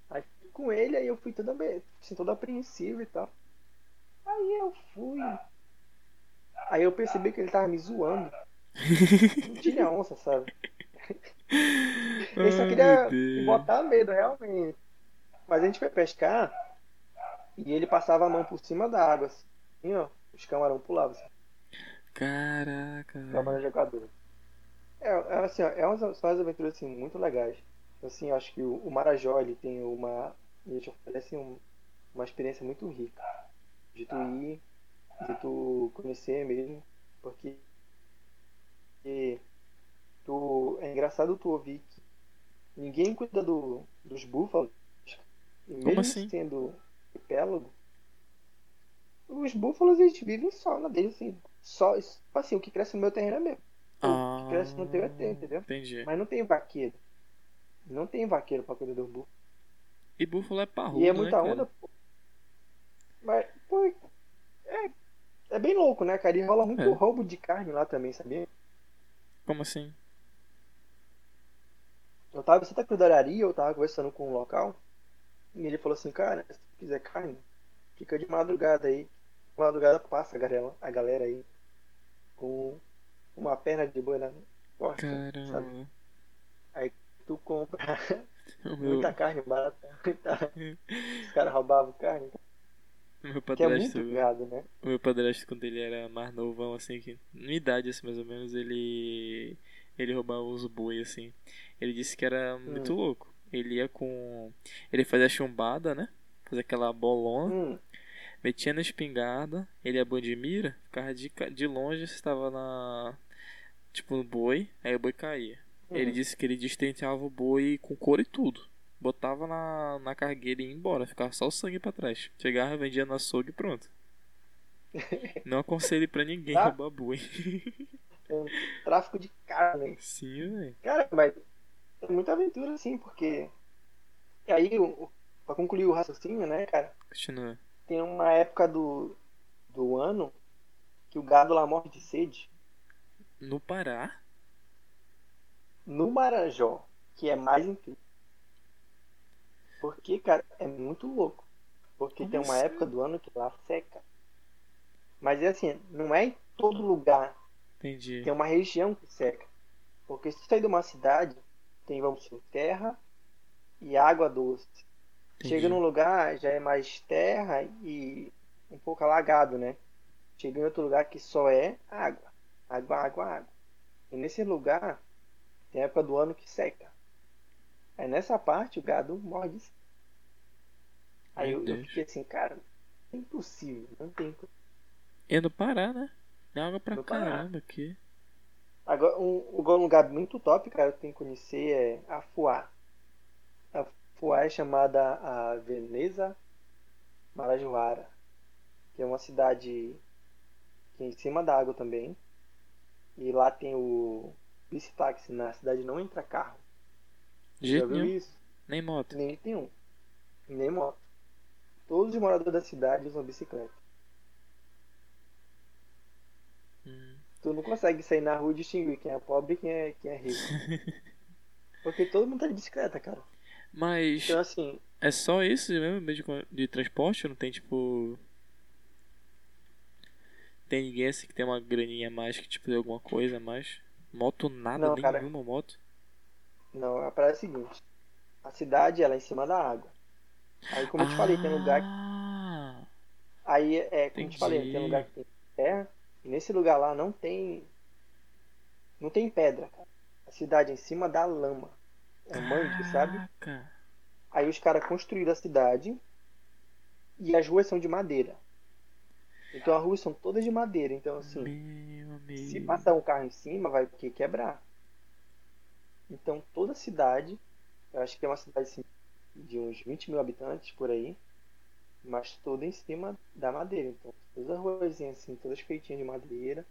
Speaker 2: Aí com ele, aí eu fui todo, abe- assim, todo apreensivo e tal. Aí eu fui. Aí eu percebi que ele tava me zoando. Não tinha onça, sabe? Ele só queria botar medo, realmente. Mas a gente foi pescar e ele passava a mão por cima da água, assim, ó. Os camarão pulavam, assim,
Speaker 1: Caraca.
Speaker 2: camarão jogador. É, é assim, ó, é umas, são umas aventuras assim, muito legais. Assim, acho que o, o Marajó ele tem uma. Ele te oferece um- uma experiência muito rica. De tu ir, de tu conhecer mesmo. Porque e tu, é engraçado tu ouvir que ninguém cuida do, dos búfalos. E mesmo
Speaker 1: assim?
Speaker 2: sendo arquipélago, os búfalos eles vivem só na deles, assim. Só, tipo assim, o que cresce no meu terreno é meu. O que cresce no teu é teu, entendeu?
Speaker 1: Ah, Entendi.
Speaker 2: Mas não tem vaqueiro. Não tem vaqueiro pra cuidar do búfalo.
Speaker 1: E búfalo é parrudo,
Speaker 2: E é
Speaker 1: né,
Speaker 2: muita
Speaker 1: cara?
Speaker 2: onda, pô. Mas, pô, é, é bem louco, né, cara? E rola muito
Speaker 1: É.
Speaker 2: roubo de carne lá também, sabia?
Speaker 1: Como assim?
Speaker 2: Eu tava em Santa Cruz da Araria, eu tava conversando com um local, e ele falou assim, cara, se tu quiser carne, fica de madrugada aí. De madrugada passa a galera, a galera aí com uma perna de boi na costa, sabe?
Speaker 1: Caramba.
Speaker 2: Tu compra
Speaker 1: meu,
Speaker 2: muita carne barata. tá? Os caras roubavam carne,
Speaker 1: meu
Speaker 2: que é
Speaker 1: padrasto.
Speaker 2: muito gado, né?
Speaker 1: Meu padrasto, quando ele era mais novão, assim, que, na idade, assim, mais ou menos, ele. Ele roubava os boi, assim. Ele disse que era muito
Speaker 2: Hum.
Speaker 1: louco. Ele ia com. Ele fazia chumbada, né? Fazia aquela bolona,
Speaker 2: Hum,
Speaker 1: metia na espingarda, ele ia bom de mira, ficava de, de longe, estava na. Tipo, no boi, aí o boi caía. Ele disse que ele destentava o boi com couro e tudo. Botava na, na cargueira e ia embora. Ficava só o sangue pra trás. Chegava, vendia no açougue e pronto. Não aconselho pra ninguém
Speaker 2: Tá.
Speaker 1: roubar boi.
Speaker 2: Um tráfico de carne.
Speaker 1: Sim, velho.
Speaker 2: Cara, mas é muita aventura, assim, porque. E aí, pra concluir o raciocínio, né, cara?
Speaker 1: Continua.
Speaker 2: Tem uma época do, do ano que o gado lá morre de sede.
Speaker 1: No Pará?
Speaker 2: No Marajó, que é mais incrível. Porque, cara, é muito louco. Porque
Speaker 1: Como
Speaker 2: tem uma
Speaker 1: assim?
Speaker 2: época do ano que lá seca. Mas é assim, não é em todo lugar.
Speaker 1: Entendi.
Speaker 2: Tem uma região que seca. Porque se sair de uma cidade, tem, vamos supor, terra e água doce.
Speaker 1: Entendi.
Speaker 2: Chega num lugar, já é mais terra e um pouco alagado, né? Chega em outro lugar que só é água. Água, água, água. E nesse lugar, tem época do ano que seca. Aí nessa parte o gado morre de sede. Aí eu, eu fiquei assim, cara, é impossível, não tem.
Speaker 1: É no Pará, né? Tem água pra caramba aqui.
Speaker 2: Agora, um, um lugar muito top, cara, que tem que conhecer é Afuá. Afuá é chamada a Veneza Marajoara, que é uma cidade que é em cima da água também. E lá tem o bicitaxi, na cidade não entra carro.
Speaker 1: De
Speaker 2: Já viu
Speaker 1: nenhum.
Speaker 2: isso?
Speaker 1: Nem moto.
Speaker 2: Nem tem um. Nem moto. Todos os moradores da cidade usam bicicleta. Tu não consegue sair na rua e distinguir quem é pobre e quem é, quem é rico. Porque todo mundo tá de bicicleta, cara.
Speaker 1: Mas
Speaker 2: Então assim,
Speaker 1: é só isso mesmo meio de, de transporte? Não tem tipo. Tem ninguém assim que tem uma graninha a mais que tipo dê alguma coisa a mais? Moto nada,
Speaker 2: Não, cara.
Speaker 1: nenhuma moto.
Speaker 2: Não, a praia é a seguinte. A cidade ela é em cima da água. Aí como eu te falei, tem lugar que.
Speaker 1: Ah,
Speaker 2: Aí é, como eu te falei,
Speaker 1: Entendi.
Speaker 2: tem lugar que tem terra. E nesse lugar lá não tem. Não tem pedra, cara. A cidade é em cima da lama. É um mangue, sabe? Aí os caras construíram a cidade. E as ruas são de madeira. Então as ruas são todas de madeira. Então assim. Se passar um carro em cima, vai o quê? quebrar. Então toda a cidade, eu acho que é uma cidade assim, de uns 20 mil habitantes por aí, mas toda em cima da madeira. Então todas as ruazinhas assim, todas feitinhas de madeira.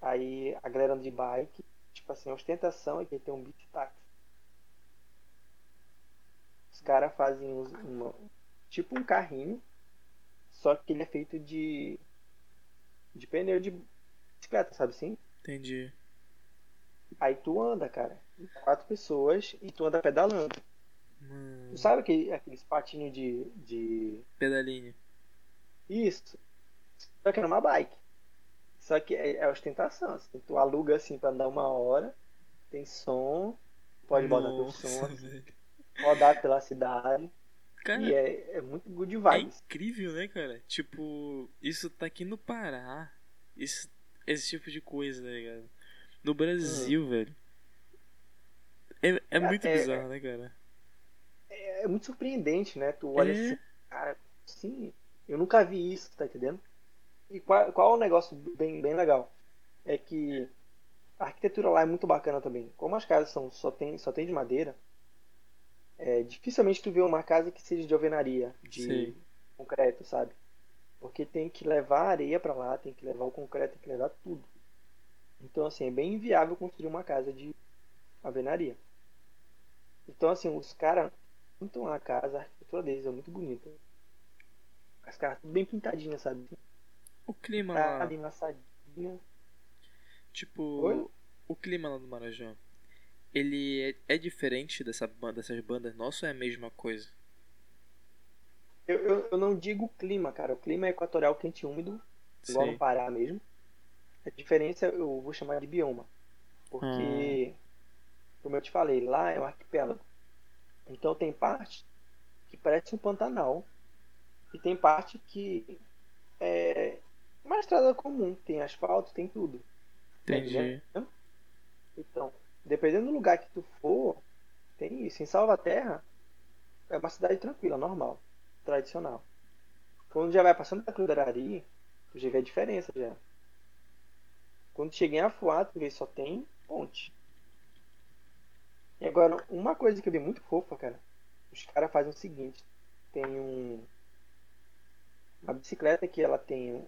Speaker 2: Aí a galera anda de bike, tipo assim, a ostentação é que tem um beat táxi. Os caras fazem uma, tipo um carrinho, só que ele é feito de de pneu de bicicleta, sabe assim?
Speaker 1: Entendi.
Speaker 2: Aí tu anda, cara. Quatro pessoas e tu anda pedalando.
Speaker 1: Mano.
Speaker 2: Tu sabe aquele, aqueles patinhos de, de.
Speaker 1: Pedalinho.
Speaker 2: Isso. Só que é numa bike. Só que é, é ostentação. Assim. Tu aluga assim pra andar uma hora. Tem som. Pode botar teu
Speaker 1: Nossa,
Speaker 2: som.
Speaker 1: velho.
Speaker 2: Rodar pela cidade.
Speaker 1: Cara,
Speaker 2: E é, é muito good
Speaker 1: é
Speaker 2: vibes.
Speaker 1: incrível, né, cara? Tipo, isso tá aqui no Pará. Isso, esse tipo de coisa, tá ligado? No Brasil, velho. É, é muito
Speaker 2: é-
Speaker 1: bizarro, né, cara?
Speaker 2: É, é muito surpreendente, né? Tu olha
Speaker 1: É.
Speaker 2: assim, cara, sim, eu nunca vi isso, tá entendendo? E qual, qual é o negócio bem, bem legal? É que a arquitetura lá é muito bacana também. Como as casas são, só, tem, só tem de madeira, é, dificilmente tu vê uma casa que seja de alvenaria, de
Speaker 1: Sim.
Speaker 2: concreto, sabe? Porque tem que levar areia pra lá, tem que levar o concreto, tem que levar tudo. Então, assim, é bem inviável construir uma casa de alvenaria. Então, assim, os caras pintam a casa, a arquitetura deles é muito bonita. As casas tudo bem pintadinhas, sabe?
Speaker 1: O clima
Speaker 2: Tá
Speaker 1: lá,
Speaker 2: ali enlaçadinha.
Speaker 1: tipo,
Speaker 2: Oi?
Speaker 1: o clima lá do Marajó, ele é, é diferente dessa banda, dessas bandas nossas ou é a mesma coisa?
Speaker 2: Eu, eu, eu não digo clima, cara. O clima é equatorial quente e úmido, igual
Speaker 1: Sim.
Speaker 2: no Pará mesmo. A diferença eu vou chamar de bioma. Porque, como eu te falei, lá é um arquipélago. Então tem parte que parece um Pantanal. E tem parte que é uma estrada comum. Tem asfalto, tem tudo. Tá
Speaker 1: Entendi.
Speaker 2: Então, dependendo do lugar que tu for, tem isso. Em Salvaterra, é uma cidade tranquila, normal, tradicional. Quando já vai passando da Cruz Arari, tu já vê a diferença já. Quando cheguei em Afuá, tu vê só tem ponte. E agora, uma coisa que eu vi muito fofa, cara. Os caras fazem o seguinte. Tem um... Uma bicicleta que ela tem um,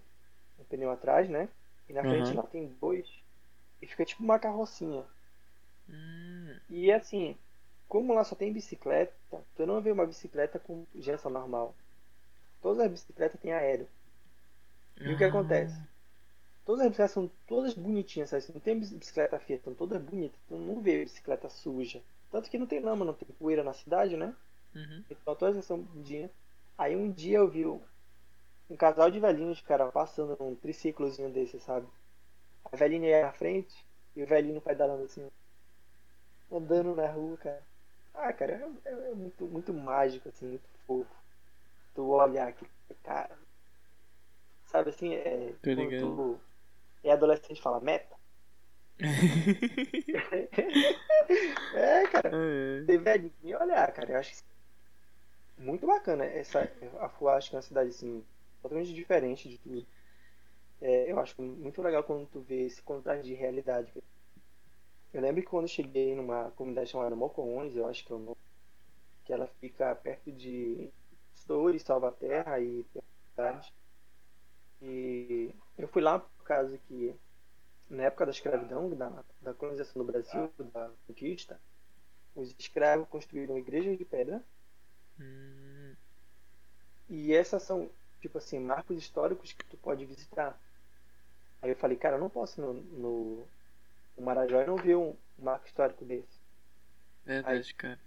Speaker 2: pneu atrás, né? E na frente
Speaker 1: Uhum.
Speaker 2: ela tem dois. E fica tipo uma carrocinha.
Speaker 1: Hum,
Speaker 2: E assim, como lá só tem bicicleta, tu não vê uma bicicleta com jança normal. Todas as bicicletas têm aéreo. E o que
Speaker 1: ah,
Speaker 2: acontece? Todas as bicicletas são todas bonitinhas, sabe? Não tem bicicleta feia, são todas bonitas. Tu não vê bicicleta suja. Tanto que não tem lama, não tem poeira na cidade, né?
Speaker 1: Uhum.
Speaker 2: Então todas elas são bonitinhas. Aí um dia eu vi um casal de velhinhos, cara, passando num triciclozinho desse, sabe? A velhinha ia na frente e o velhinho pedalando assim, andando na rua, cara. Ah, cara, é, é- é muito, muito mágico, assim, muito fofo. Tu olhar aqui, cara. Sabe assim, é.
Speaker 1: Tô ligado.
Speaker 2: tu é adolescente e fala meta. É, cara.
Speaker 1: É,
Speaker 2: Tem velhinho e olhar, cara. Eu acho que muito bacana. Essa, a Fuá acho que é uma cidade assim, totalmente diferente de tudo. É, eu acho muito legal quando tu vê esse contraste de realidade. Eu lembro que quando eu cheguei numa comunidade chamada Mocoões, eu acho que é o nome, que ela fica perto de Stores, Salvaterra e cidade. E eu fui lá causa que na época da escravidão, da, da colonização do Brasil, da conquista, os escravos construíram igrejas de pedra
Speaker 1: hum,
Speaker 2: e essas são, tipo assim, marcos históricos que tu pode visitar. Aí eu falei, cara, eu não posso no, no, Marajó e não ver um marco histórico desse.
Speaker 1: verdade, cara.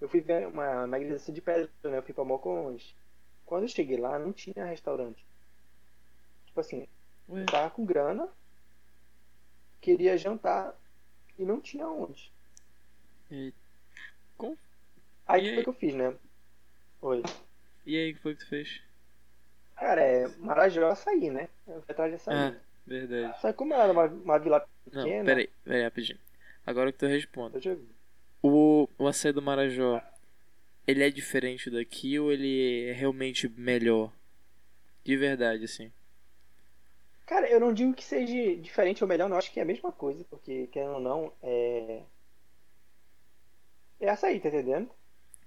Speaker 2: Eu fui ver uma, uma igreja assim de pedra, né? Eu fui pra Mocons. Quando eu cheguei lá, não tinha restaurante. Tipo assim,
Speaker 1: Ué,
Speaker 2: tava com grana, queria jantar e não tinha onde.
Speaker 1: e, com-
Speaker 2: Aí o que foi que eu fiz, né? Oi.
Speaker 1: e aí, o que foi que tu fez?
Speaker 2: Cara, é Marajó açaí, né? Eu fui atrás de açaí.
Speaker 1: Ah, verdade.
Speaker 2: Só que como era uma, uma vila
Speaker 1: Não,
Speaker 2: pequena,
Speaker 1: peraí, peraí, rapidinho. Agora que tu responde. O, o açaí do Marajó, ele é diferente daqui ou ele é realmente melhor? De verdade, assim.
Speaker 2: Cara, eu não digo que seja diferente ou melhor, não. Acho que é a mesma coisa, porque, querendo ou não, é. É açaí, tá entendendo?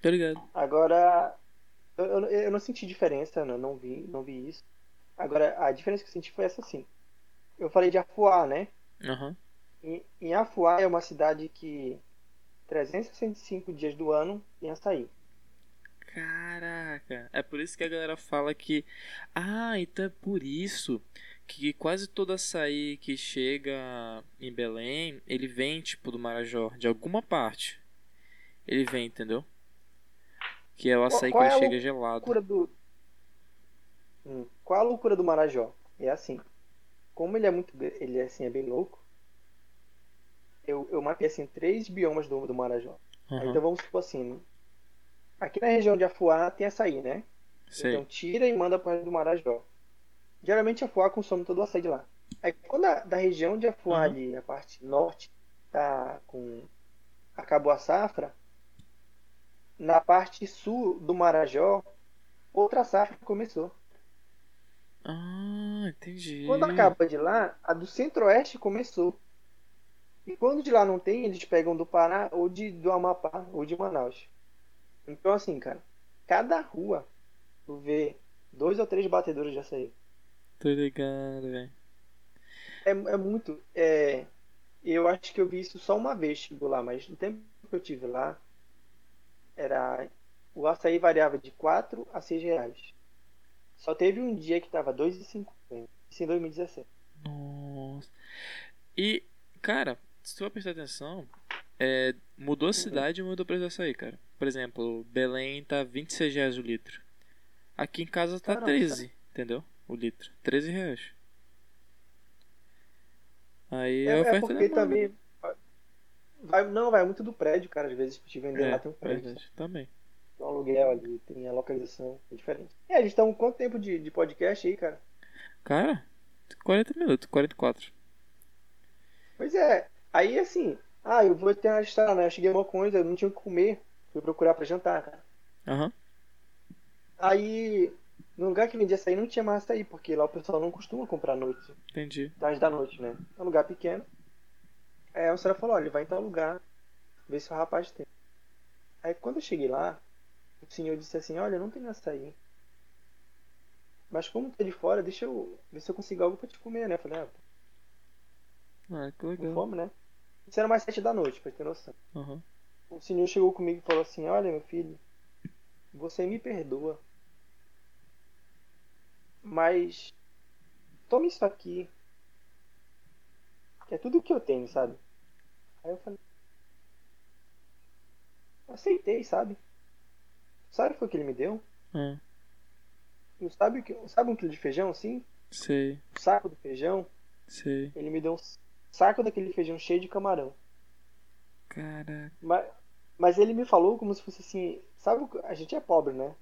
Speaker 1: Tô ligado.
Speaker 2: Agora, eu, eu, eu não senti diferença, não, não vi, não vi isso. Agora, a diferença que eu senti foi essa assim. Eu falei de Afuá, né?
Speaker 1: Aham.
Speaker 2: Em, em Afuá é uma cidade que 365 dias do ano tem açaí.
Speaker 1: Caraca. É por isso que a galera fala que. Ah, então é por isso que quase todo açaí que chega em Belém, ele vem, tipo, do Marajó, de alguma parte. Ele vem, entendeu? Que é o açaí
Speaker 2: qual
Speaker 1: que
Speaker 2: é
Speaker 1: chega
Speaker 2: A
Speaker 1: gelado.
Speaker 2: do. Hum, Qual a loucura do Marajó? É assim. Como ele é muito. Ele é assim, é bem louco. Eu, eu mapeei assim três biomas do, do Marajó.
Speaker 1: Aham.
Speaker 2: Então vamos supor assim. Aqui na região de Afuá tem açaí, né?
Speaker 1: Sei.
Speaker 2: Então tira e manda para do Marajó. Geralmente Afuá consome todo o açaí de lá. Aí quando a, da região de Afuá
Speaker 1: Uhum.
Speaker 2: ali, a parte norte, tá com. acabou a safra, na parte sul do Marajó, outra safra começou.
Speaker 1: Ah, entendi.
Speaker 2: Quando acaba de lá, a do centro-oeste começou. E quando de lá não tem, eles pegam do Pará ou de, do Amapá ou de Manaus. Então assim, cara, cada rua tu vê dois ou três batedores de açaí.
Speaker 1: Tô ligado, velho.
Speaker 2: É, é muito. É, eu acho que eu vi isso só uma vez chegou lá, mas no tempo que eu tive lá, era o açaí variava de 4 a 6 reais. Só teve um dia que tava 2,50. Isso em 2017.
Speaker 1: Nossa. E, cara, se tu for prestar atenção, é, mudou a cidade e mudou o preço do açaí, cara. Por exemplo, Belém tá 26 reais o litro. Aqui em casa tá
Speaker 2: Caramba,
Speaker 1: 13, entendeu? O litro. 13 reais. Aí
Speaker 2: É,
Speaker 1: a
Speaker 2: é
Speaker 1: oferta
Speaker 2: porque
Speaker 1: é mano.
Speaker 2: também. Vai, não, vai muito do prédio, cara. Às vezes pra te vender
Speaker 1: É,
Speaker 2: lá tem um prédio.
Speaker 1: verdade, também.
Speaker 2: Tem um aluguel ali, tem a localização. É diferente. É, eles estão quanto tempo de, de podcast aí, cara?
Speaker 1: Cara, 40 minutos, 44.
Speaker 2: Pois é. Aí assim, ah, eu vou ter uma história, né? Eu cheguei uma coisa, eu não tinha o que comer. Fui procurar pra jantar, cara.
Speaker 1: Aham.
Speaker 2: Aí, no lugar que vendia açaí não tinha mais açaí, porque lá o pessoal não costuma comprar à noite,
Speaker 1: Entendi.
Speaker 2: tarde da noite, né? É um lugar pequeno. Aí a senhora falou, olha, vai em tal lugar, ver se o rapaz tem. Aí quando eu cheguei lá, o senhor disse assim, olha, não tem açaí. Mas como tá de fora, deixa eu ver se eu consigo algo pra te comer, né? Eu falei, ah,
Speaker 1: Ah, que
Speaker 2: com
Speaker 1: legal.
Speaker 2: fome, né? Isso era mais sete da noite, pra ter noção.
Speaker 1: Aham.
Speaker 2: O senhor chegou comigo e falou assim, olha meu filho, você me perdoa. Mas tome isso aqui. Que é tudo que eu tenho, sabe? Aí eu falei. Aceitei, sabe? Sabe o que foi que ele me deu?
Speaker 1: Ah,
Speaker 2: E sabe, sabe um quilo de feijão, assim?
Speaker 1: sei,
Speaker 2: Um saco de feijão?
Speaker 1: sei.
Speaker 2: Ele me deu um saco daquele feijão cheio de camarão.
Speaker 1: Caraca.
Speaker 2: Mas, mas ele me falou como se fosse assim. Sabe, a gente é pobre, né?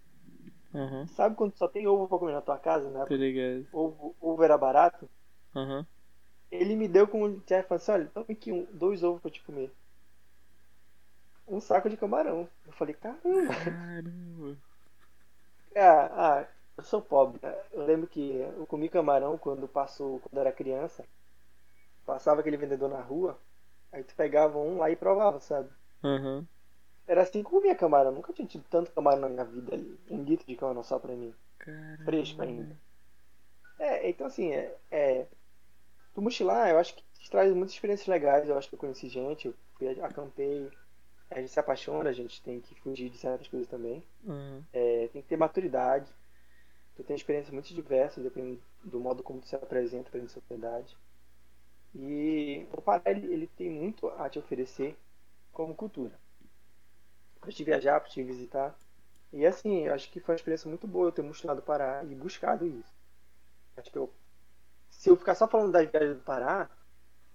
Speaker 1: Aham.
Speaker 2: Sabe quando só tem ovo pra comer na tua casa, né?
Speaker 1: Tô ligado.
Speaker 2: Ovo, ovo era barato.
Speaker 1: Aham.
Speaker 2: Ele me deu como ele falou assim, olha, toma aqui um, dois ovos pra te comer. Um saco de camarão. Eu falei, caramba.
Speaker 1: Caramba.
Speaker 2: Ah, ah, eu sou pobre. né? Eu lembro que eu comi camarão quando passou, quando eu era criança. Passava aquele vendedor na rua. Aí tu pegava um lá e provava, sabe?
Speaker 1: Aham.
Speaker 2: Era assim eu comia camarão. Nunca tinha tido tanto camarão na minha vida ali. Um litro de camarão só pra mim.
Speaker 1: Caramba.
Speaker 2: Fresco ainda. É, então assim, é, é, do mochilar eu acho que te traz muitas experiências legais. Eu acho que eu conheci gente, eu fui, acampei. A gente se apaixona, a gente tem que fugir de certas coisas também.
Speaker 1: Aham.
Speaker 2: É, tem que ter maturidade. Tu tem experiências muito diversas, dependendo do modo como tu se apresenta para a sociedade. E o Pará, ele, ele tem muito a te oferecer como cultura. Pra te viajar, pra te visitar. E assim, eu acho que foi uma experiência muito boa eu ter mostrado o Pará e buscado isso. Acho que eu, se eu ficar só falando das viagens do Pará,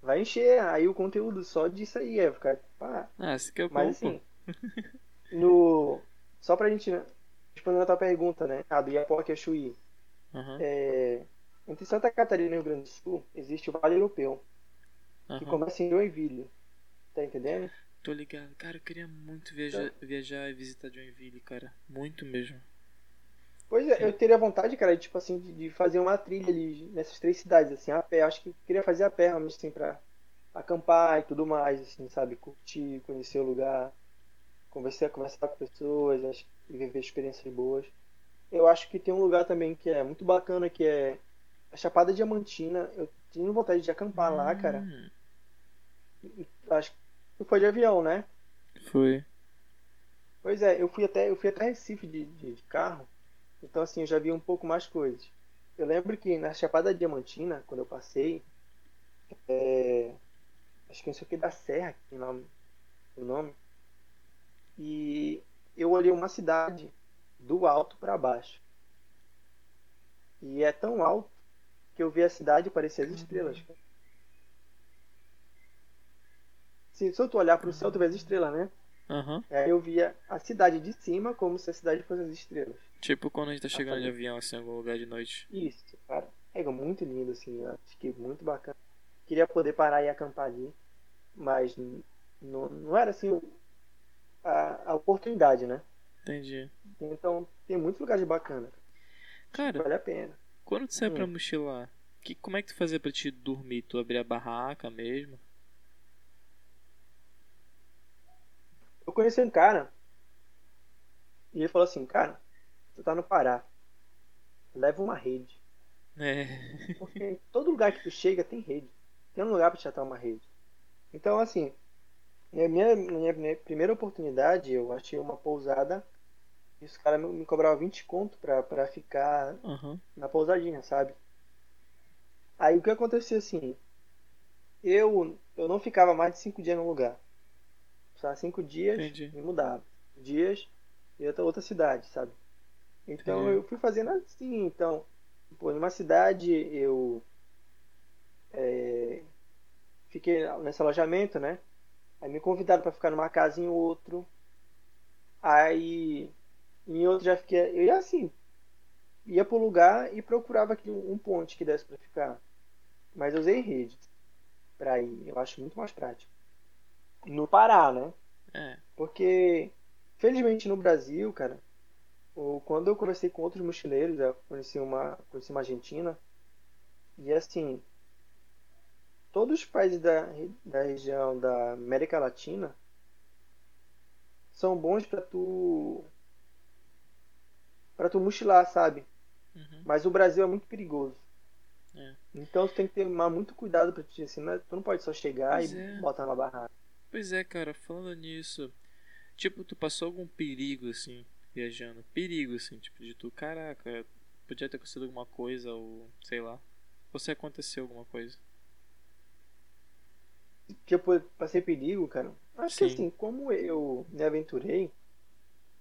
Speaker 2: vai encher aí o conteúdo só disso aí. É ficar, pá,
Speaker 1: Ah, esse que é o
Speaker 2: mas
Speaker 1: pô.
Speaker 2: assim, no, só pra gente responder a tua pergunta, né? A do Iapoque e Chuí.
Speaker 1: Aham.
Speaker 2: É, entre Santa Catarina e Rio Grande do Sul existe o Vale Europeu, que
Speaker 1: Aham.
Speaker 2: começa em Joinville. Tá entendendo?
Speaker 1: Tô ligado. Cara, eu queria muito viajar, viajar e visitar Joinville, cara. Muito mesmo.
Speaker 2: Pois é, eu teria vontade, cara, de, tipo assim, de, de fazer uma trilha ali nessas três cidades, assim, a pé. Acho que eu queria fazer a pé, realmente, assim, pra acampar e tudo mais, assim, sabe? Curtir, conhecer o lugar, conversar, conversar com pessoas, acho, que viver experiências boas. Eu acho que tem um lugar também que é muito bacana, que é a Chapada Diamantina. Eu tenho vontade de acampar lá, cara.
Speaker 1: Hum,
Speaker 2: Acho que tu foi de avião, né?
Speaker 1: Foi.
Speaker 2: Pois é, eu fui até, eu fui até Recife de, de, de carro, então assim, eu já vi um pouco mais coisas. Eu lembro que na Chapada Diamantina, quando eu passei, é, acho que não sei o que da Serra, que lá o nome, e eu olhei uma cidade do alto para baixo. E é tão alto que eu vi a cidade parecia as estrelas. cara. Se, se tu olhar para o céu, tu vê as estrelas, né?
Speaker 1: Aham.
Speaker 2: Aí eu via a cidade de cima como se a cidade fosse as estrelas.
Speaker 1: Tipo quando a gente tá chegando de
Speaker 2: tá.
Speaker 1: avião, assim, em algum lugar de noite.
Speaker 2: Isso, cara. É muito lindo, assim. Eu acho que muito bacana. Queria poder parar e acampar ali, mas não, não era assim a, a oportunidade, né?
Speaker 1: Entendi.
Speaker 2: Então tem muitos lugares bacanas.
Speaker 1: Cara,
Speaker 2: Vale a pena.
Speaker 1: quando tu sai pra
Speaker 2: Hum.
Speaker 1: mochilar, que, como é que tu fazia pra te dormir? Tu abria a barraca mesmo?
Speaker 2: Eu conheci um cara e ele falou assim, cara, tu tá no Pará. Leva uma rede.
Speaker 1: É.
Speaker 2: Porque em todo lugar que tu chega tem rede. Tem um lugar pra te atar uma rede. Então, assim, na minha, minha, minha primeira oportunidade, eu achei uma pousada e os caras me, me cobravam 20 conto pra, pra ficar
Speaker 1: Aham.
Speaker 2: na pousadinha, sabe? Aí o que acontecia assim, eu, eu não ficava mais de 5 dias no lugar. Só 5 dias
Speaker 1: Entendi.
Speaker 2: me mudava. Dias e outra, outra cidade, sabe? Então
Speaker 1: Entendi.
Speaker 2: eu fui fazendo assim, então, pô, numa cidade eu é, fiquei nesse alojamento, né? Aí me convidaram pra ficar numa casa em outro. Aí em outro já fiquei, eu ia assim, ia pro lugar e procurava aqui um, um ponte que desse pra ficar. Mas eu usei rede pra ir, eu acho muito mais prático. No Pará, né?
Speaker 1: É.
Speaker 2: Porque, felizmente no Brasil, cara, quando eu conversei com outros mochileiros, eu conheci uma, conheci uma argentina, e assim, todos os países da, da região da América Latina são bons pra tu. pra tu mochilar, sabe?
Speaker 1: Uhum.
Speaker 2: Mas o Brasil é muito perigoso.
Speaker 1: É.
Speaker 2: Então tu tem que tomar muito cuidado pra te ensinar. Tu não pode só chegar
Speaker 1: Pois
Speaker 2: e
Speaker 1: é.
Speaker 2: botar uma barraca.
Speaker 1: Pois é, cara, falando nisso. Tipo, tu passou algum perigo assim, viajando? Perigo, assim, tipo, de tu, caraca, podia ter acontecido alguma coisa, ou sei lá. Ou se aconteceu alguma coisa.
Speaker 2: Tipo, eu passei perigo, cara. Acho que
Speaker 1: Sim.
Speaker 2: assim, como eu me aventurei,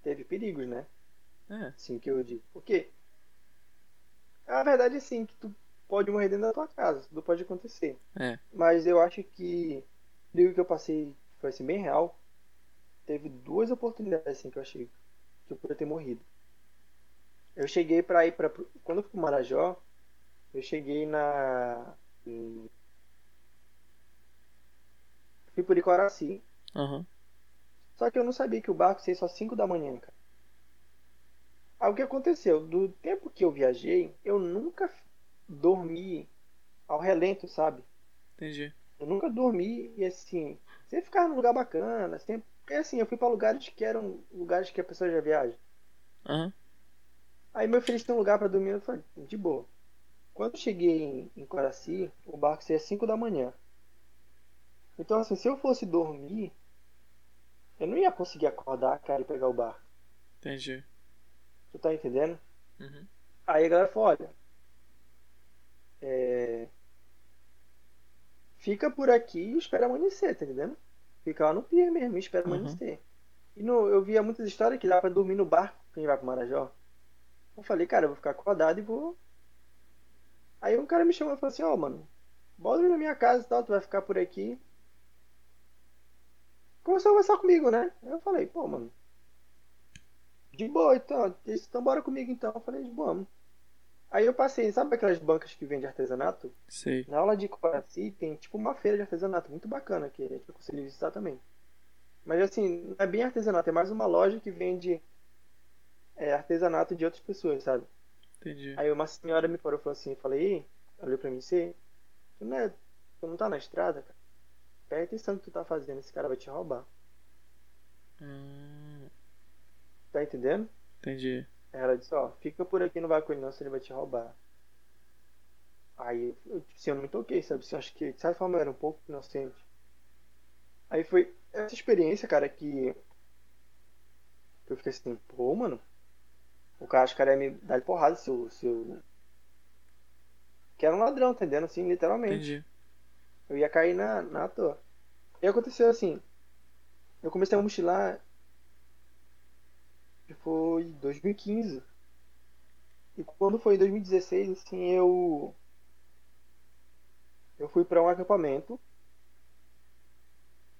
Speaker 2: teve perigos, né?
Speaker 1: É,
Speaker 2: Assim que eu digo. Porque a verdade é assim, que tu pode morrer dentro da tua casa, tudo pode acontecer.
Speaker 1: é.
Speaker 2: Mas eu acho que o perigo que eu passei foi assim, bem real. Teve duas oportunidades assim que eu achei que eu poderia ter morrido. Eu cheguei pra ir pra. Quando eu fui pro Marajó, eu cheguei na. Em... Fui por Icoraci.
Speaker 1: Aham.
Speaker 2: Só que eu não sabia que o barco saía só 5 da manhã, cara. Aí o que aconteceu? Do tempo que eu viajei, eu nunca dormi ao relento, sabe?
Speaker 1: Entendi.
Speaker 2: Eu nunca dormi e assim, sempre ficava num lugar bacana, sempre. Porque assim, eu fui pra lugares que eram lugares que a pessoa já viaja.
Speaker 1: Aham.
Speaker 2: Aí me ofereceu um lugar pra dormir, eu falei, de boa. Quando eu cheguei em, em Coraci, o barco saía 5 da manhã. Então assim, se eu fosse dormir, eu não ia conseguir acordar, cara, e pegar o barco.
Speaker 1: Entendi.
Speaker 2: Tu tá entendendo?
Speaker 1: Uhum.
Speaker 2: Aí a galera falou, olha, é, fica por aqui e espera amanhecer, tá entendendo? Fica lá no pier mesmo e espera
Speaker 1: Uhum.
Speaker 2: amanhecer. E no, eu via muitas histórias que dá pra dormir no barco quem vai pro Marajó. Eu falei, cara, eu vou ficar acordado e vou. Aí um cara me chamou e falou assim, ó, mano, bora na minha casa e tal, tu vai ficar por aqui. Começou a conversar comigo, né? Eu falei, pô, mano. De boa, então, então bora comigo então. Eu falei, vamos. Aí eu passei, sabe aquelas bancas que vendem artesanato?
Speaker 1: Sei.
Speaker 2: Na aula de Coraci tem tipo uma feira de artesanato muito bacana que eu aconselho visitar também. Mas assim, não é bem artesanato, é mais uma loja que vende é, artesanato de outras pessoas, sabe?
Speaker 1: Entendi.
Speaker 2: Aí uma senhora me parou e falou assim, falei, ei, olhou pra mim, você, tu não, é, tu não tá na estrada, cara? Presta atenção que tu tá fazendo, esse cara vai te roubar.
Speaker 1: Hum,
Speaker 2: Tá entendendo?
Speaker 1: entendi.
Speaker 2: Ela disse, ó, fica por aqui, não vai com ele não, senão ele vai te roubar. Aí eu, tipo assim, eu não me toquei, sabe? Assim, eu acho que, de certa forma, eu era um pouco inocente. Aí foi essa experiência, cara, que, eu fiquei assim, pô, mano, o cara, acho que cara ia me dar de porrada se eu, se eu... Que era um ladrão, tá entendendo? Assim, literalmente.
Speaker 1: Entendi.
Speaker 2: Eu ia cair na, na toa. E aconteceu assim. Eu comecei a mochilar. Foi em 2015. E quando foi em 2016, assim, eu. Eu fui pra um acampamento.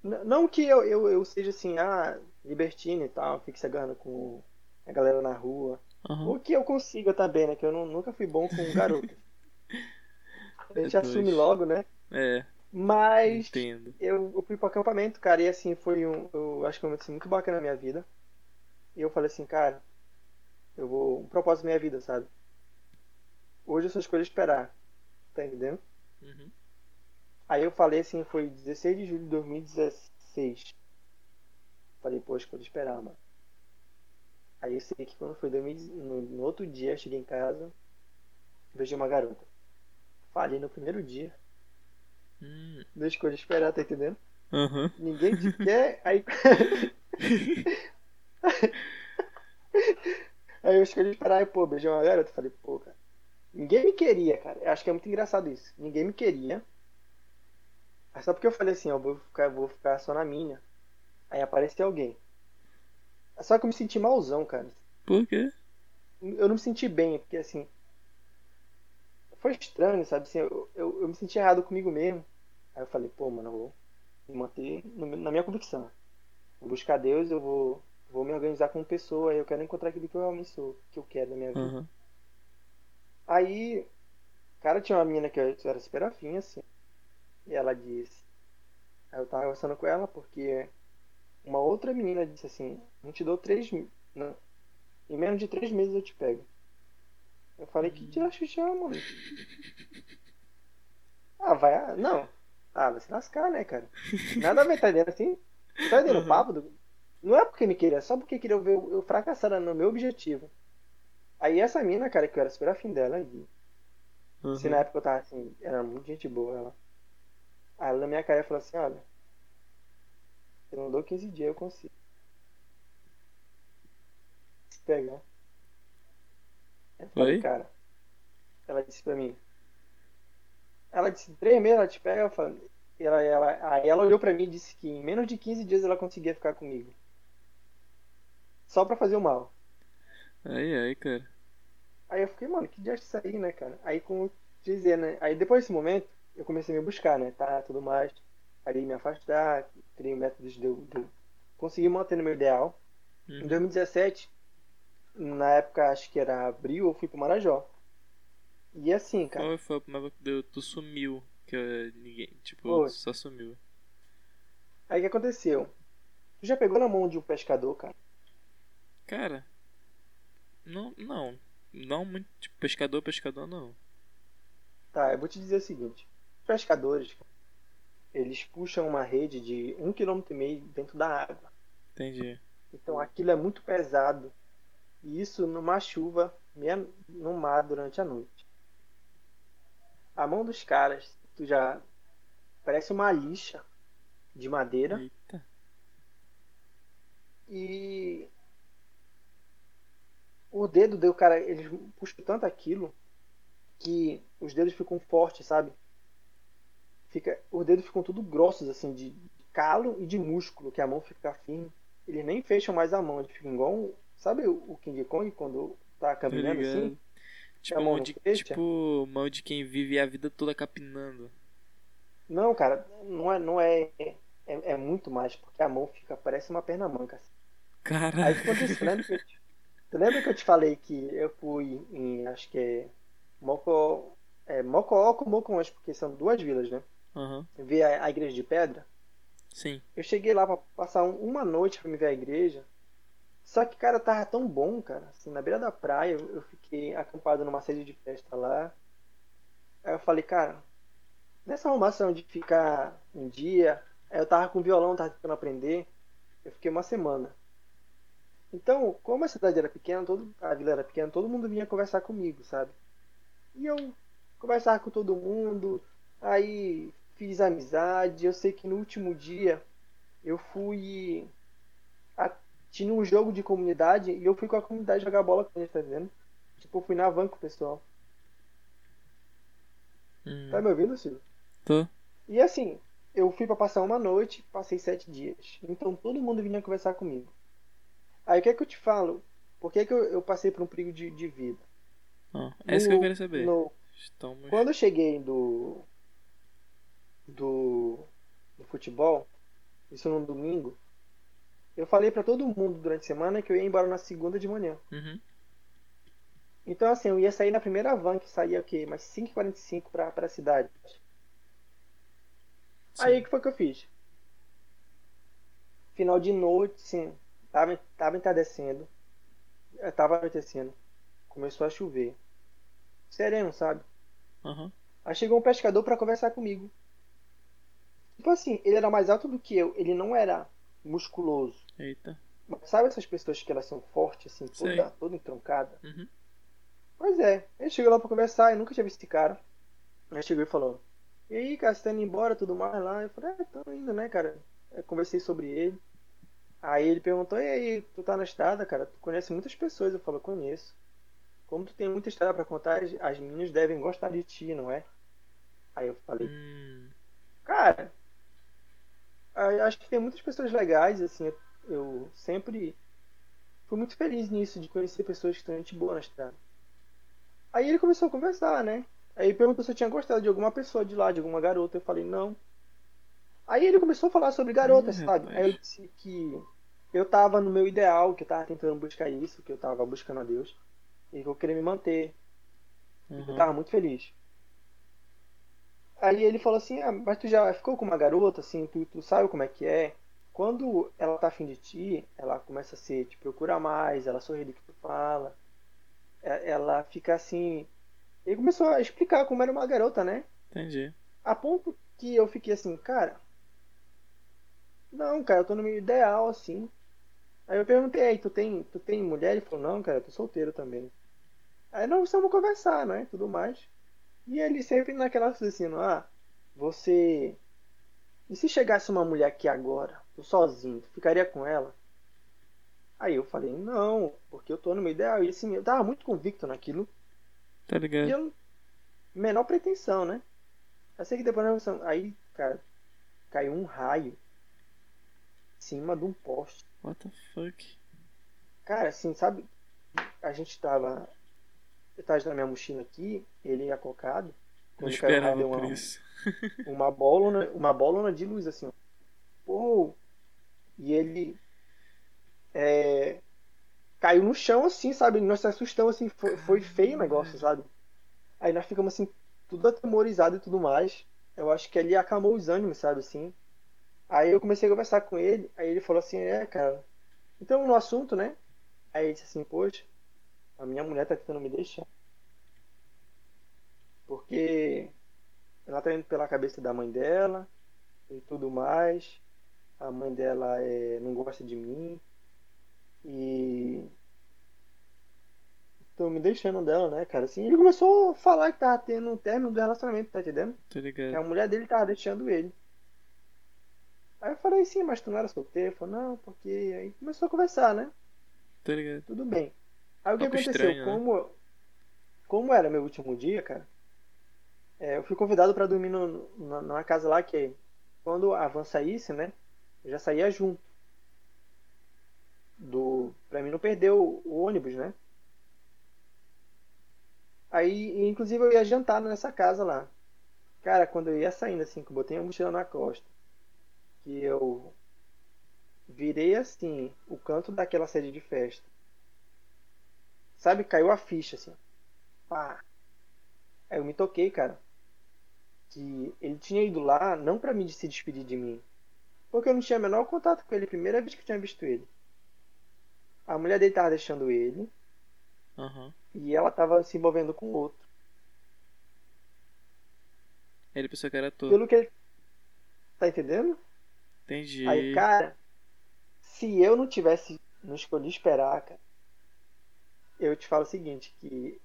Speaker 2: Não que eu, eu, eu seja assim, ah, libertino e tal, fique se agarrando com a galera na rua.
Speaker 1: Aham.
Speaker 2: O que eu consiga também, né? Que eu não- nunca fui bom com garoto. A gente
Speaker 1: Depois.
Speaker 2: assume logo, né?
Speaker 1: É,
Speaker 2: Mas
Speaker 1: entendo.
Speaker 2: eu, eu fui pro acampamento, cara, e assim, foi um. Eu acho que foi um momento assim, muito bacana na minha vida. E eu falei assim, cara, eu vou. Um propósito da minha vida, sabe? Hoje eu só escolho esperar. Tá entendendo?
Speaker 1: Uhum.
Speaker 2: Aí eu falei assim, foi 16 de julho de 2016. Falei, pô, escolho esperar, mano. Aí eu sei que quando foi 2000 no, no outro dia, eu cheguei em casa, vejo uma garota. Falei no primeiro dia,
Speaker 1: Hum,
Speaker 2: não escolho esperar, tá entendendo?
Speaker 1: Aham.
Speaker 2: Ninguém te quer, aí. aí eu escolhi esperar, e pô, beijei uma garota. Falei, pô, cara. Ninguém me queria, cara. Eu acho que é muito engraçado isso. Ninguém me queria. Mas só porque eu falei assim, ó, vou ficar, vou ficar só na minha. Aí apareceu alguém. Só que eu me senti malzão, cara.
Speaker 1: Por quê?
Speaker 2: Eu não me senti bem, porque assim. Foi estranho, sabe? Assim, eu, eu, eu me senti errado comigo mesmo. Aí eu falei, pô, mano, eu vou me manter na minha convicção. Vou buscar Deus, eu vou, vou me organizar como pessoa, eu quero encontrar aquilo que eu realmente sou, que eu quero na minha vida.
Speaker 1: Aham.
Speaker 2: Aí, cara, tinha uma menina que eu era super afim, assim. E ela disse. Aí eu tava conversando com ela porque uma outra menina disse assim: Não te dou três. Não, em menos de três meses eu te pego. Eu falei: Que te acho já, mano? Ah, vai. ah, Não. Ah, vai se lascar, né, cara? Nada a ver, tá entendendo assim? Tá entendendo o
Speaker 1: Uhum.
Speaker 2: papo? Do... Não é porque me queria, é só porque queria ver eu eu fracassar no meu objetivo. Aí essa mina, cara, que eu era super afim dela, e
Speaker 1: Uhum.
Speaker 2: se na época eu tava assim, era muito gente boa ela. Aí ela na minha cara falou assim, olha, eu não dou 15 dias, eu consigo. Se pegar. Eu falei,
Speaker 1: Oi?
Speaker 2: cara. Ela disse pra mim. Ela disse, três meses ela te pega, eu falei, ela, ela, aí ela olhou pra mim e disse que em menos de 15 dias ela conseguia ficar comigo. Só pra fazer o mal.
Speaker 1: Ai, ai, cara.
Speaker 2: Aí eu fiquei, mano, que dia é isso aí, né, cara? Aí como dizer, né? Aí depois desse momento, eu comecei a me buscar, né? Tá, tudo mais. Parei de me afastar, criei métodos de eu, de eu conseguir manter no meu ideal. Em
Speaker 1: Uhum.
Speaker 2: 2017, na época acho que era abril, eu fui pro Marajó. E assim, cara,
Speaker 1: Qual foi a primeira que? Tu sumiu. Que eu- ninguém. Tipo,
Speaker 2: Foi.
Speaker 1: só sumiu.
Speaker 2: aí o que aconteceu? Tu já pegou na mão de um pescador, cara?
Speaker 1: Cara. Não, não. Não muito. Tipo, pescador, pescador não.
Speaker 2: Tá, eu vou te dizer o seguinte. Pescadores, eles puxam uma rede de um quilômetro e meio dentro da água.
Speaker 1: Entendi.
Speaker 2: Então aquilo é muito pesado. E isso numa chuva meia- no mar durante a noite. A mão dos caras, tu já parece uma lixa de madeira
Speaker 1: Eita.
Speaker 2: e o dedo do cara, eles puxam tanto aquilo que os dedos ficam fortes, sabe? Fica, os dedos ficam tudo grossos assim de calo e de músculo, que a mão fica firme. Eles nem fecham mais a mão, eles ficam igual, um- sabe o King Kong quando tá caminhando assim?
Speaker 1: Tipo,
Speaker 2: a mão
Speaker 1: de, tipo, mão de quem vive a vida toda capinando.
Speaker 2: Não, cara, não é, não é, é, é muito mais, porque a mão fica, parece uma perna manca. assim.
Speaker 1: Cara.
Speaker 2: Aí o que aconteceu? Tu tu lembra que eu te falei que eu fui em, acho que é Moco, é Mocoó com Mocoões, porque são duas vilas, né?
Speaker 1: Aham.
Speaker 2: Ver a, a igreja de pedra.
Speaker 1: Sim.
Speaker 2: Eu cheguei lá pra passar um- uma noite pra me ver a igreja. Só que, cara, tava tão bom, cara. Assim, na beira da praia, eu, eu fiquei acampado numa sede de festa lá. Aí eu falei, cara, nessa arrumação de ficar um dia, aí eu tava com violão, tava tentando aprender. Eu fiquei uma semana. Então, como a cidade era pequena, todo, a vila era pequena, todo mundo vinha conversar comigo, sabe? E eu conversava com todo mundo, aí fiz amizade. Eu sei que no último dia eu fui. a- tinha um jogo de comunidade e eu fui com a comunidade jogar bola com eles, tá vendo? Tipo, eu fui na van com o pessoal.
Speaker 1: Hum.
Speaker 2: Tá me ouvindo, Silvio?
Speaker 1: Tô.
Speaker 2: E assim, eu fui pra passar uma noite, passei sete dias. Então todo mundo vinha conversar comigo. Aí o que é que eu te falo? Por que, que eu, eu passei por um perigo de, de vida?
Speaker 1: Ah, é isso que eu
Speaker 2: No-
Speaker 1: queria saber.
Speaker 2: no-
Speaker 1: Estamos.
Speaker 2: Quando eu cheguei do, do, do futebol, isso num domingo, eu falei pra todo mundo durante a semana que eu ia embora na segunda de manhã.
Speaker 1: Uhum.
Speaker 2: Então assim, eu ia sair na primeira van que saía o quê? Mais 5h45 pra, pra cidade. Aí o que foi que eu fiz? Final de noite, sim, tava, tava entardecendo, eh, tava anoitecendo, começou a chover. Sereno, sabe?
Speaker 1: Aham.
Speaker 2: Aí chegou um pescador pra conversar comigo. Tipo assim, ele era mais alto do que eu, ele não era musculoso.
Speaker 1: Eita.
Speaker 2: Mas sabe essas pessoas que elas são fortes, assim,
Speaker 1: Sei.
Speaker 2: toda, toda entroncada?
Speaker 1: Uhum.
Speaker 2: Pois é, ele chegou lá pra conversar, eu nunca tinha visto esse cara. Aí chegou e falou: E aí, cara, você tá indo embora tudo mais lá? Eu falei: É, tô indo, né, cara? Eu conversei sobre ele. Aí ele perguntou: E aí, tu tá na estrada, cara? Tu conhece muitas pessoas? Eu falo: Conheço. Como tu tem muita história pra contar, as, as meninas devem gostar de ti, não é? Aí eu falei:
Speaker 1: Hum.
Speaker 2: Cara, acho que tem muitas pessoas legais, assim, eu, eu sempre fui muito feliz nisso, de conhecer pessoas que estão gente boa na estrada. Aí ele começou a conversar, né? Aí ele perguntou se eu tinha gostado de alguma pessoa de lá, de alguma garota. Eu falei, não. Aí ele começou a falar sobre garotas, sabe?
Speaker 1: rapaz.
Speaker 2: Aí eu disse que eu tava no meu ideal, que eu tava tentando buscar isso, que eu tava buscando a Deus. E que eu queria me manter. Eu
Speaker 1: Uhum.
Speaker 2: tava muito feliz. Aí ele falou assim, ah, mas tu já ficou com uma garota, assim, tu, tu sabe como é que é? Quando ela tá afim de ti, ela começa a se te procura mais, ela sorri do que tu fala. Ela fica assim. Ele começou a explicar como era uma garota, né?
Speaker 1: Entendi.
Speaker 2: A ponto que eu fiquei assim, cara. Não, cara, eu tô no meu ideal, assim. Aí eu perguntei, aí, tu tem, tu tem mulher? Ele falou, não, cara, eu tô solteiro também. Aí nós vamos conversar, né? Tudo mais. E ele sempre naquela assim, ah, você. E se chegasse uma mulher aqui agora, tô sozinho, tu ficaria com ela? Aí eu falei, não, porque eu tô no meu ideal. E assim, eu tava muito convicto naquilo.
Speaker 1: Tá ligado?
Speaker 2: E eu. Menor pretensão, né? Eu sei que depois nós Aí, cara, caiu um raio em cima de um poste.
Speaker 1: What the fuck?
Speaker 2: Cara, assim, sabe? A gente tava. Eu tava na minha mochila aqui, ele ia cocado.
Speaker 1: Não esperava uma, por isso.
Speaker 2: uma bolona, uma bolona de luz, assim, ó. Pô! E ele. É, caiu no chão, assim, sabe? Nós se assustamos, assim. Foi, foi feio o negócio, sabe? Aí nós ficamos, assim, tudo atemorizado e tudo mais. Eu acho que ele acalmou os ânimos, sabe, assim. Aí eu comecei a conversar com ele, aí ele falou assim, é, cara. Então no assunto, né? Aí ele disse assim, poxa, a minha mulher tá tentando me deixar. Porque ela tá indo pela cabeça da mãe dela e tudo mais. A mãe dela é, não gosta de mim. E. Tô me deixando dela, né, cara? Assim, ele começou a falar que tava tendo um término do relacionamento, tá entendendo?
Speaker 1: Tô ligado.
Speaker 2: Que a mulher dele tava deixando ele. Aí eu falei, sim, mas tu não era solteiro? Ele falou, não, porque. Aí começou a conversar, né?
Speaker 1: Tá ligado.
Speaker 2: Tudo bem. Aí o que aconteceu?
Speaker 1: estranho, né?
Speaker 2: como, como era meu último dia, cara, é, eu fui convidado pra dormir no, na, numa casa lá que quando a van saísse, né? Eu já saía junto. Do, pra mim não perder o, o ônibus, né? Aí, inclusive, eu ia jantar nessa casa lá. Cara, quando eu ia saindo assim, que eu botei a mochila na costa, que eu virei assim o canto daquela sede de festa. Sabe, caiu a ficha assim. Pá. Aí eu me toquei, cara. Que ele tinha ido lá não pra mim se despedir de mim. Porque eu não tinha o menor contato com ele, primeira vez que eu tinha visto ele. A mulher dele tava deixando ele
Speaker 1: Aham.
Speaker 2: e ela tava se envolvendo com outro.
Speaker 1: Ele pensou que era tu.
Speaker 2: Pelo que ele. Tá entendendo?
Speaker 1: Entendi.
Speaker 2: Aí, cara, se eu não tivesse, não escolhi esperar, cara, eu te falo o seguinte, que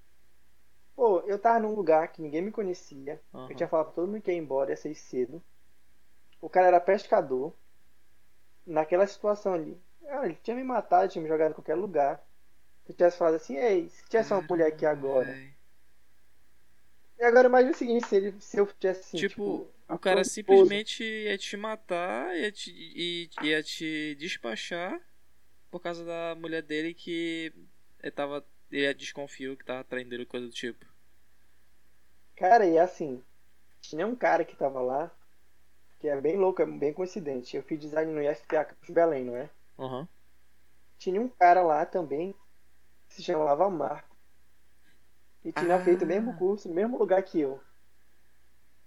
Speaker 2: pô, eu tava num lugar que ninguém me conhecia,
Speaker 1: Aham.
Speaker 2: eu tinha falado pra todo mundo que ia embora, ia sair cedo. O cara era pescador. Naquela situação ali, ah, ele tinha me matado, tinha me jogado em qualquer lugar. Se eu tivesse falado assim, ei, se tivesse uma mulher aqui agora. E agora imagina o seguinte, se, ele, se eu tivesse assim,
Speaker 1: Tipo,
Speaker 2: a
Speaker 1: o cara simplesmente ia te matar, ia te, e- ia te despachar por causa da mulher dele que ele tava. Ele desconfiou que tava traindo ele, coisa do tipo.
Speaker 2: Cara, e assim, tinha um cara que tava lá, que é bem louco, é bem coincidente. Eu fiz design no IFPA Campus Belém, não é?
Speaker 1: Aham.
Speaker 2: Tinha um cara lá também, que se chamava Marco. E tinha
Speaker 1: Ah.
Speaker 2: feito o mesmo curso, no mesmo lugar que eu.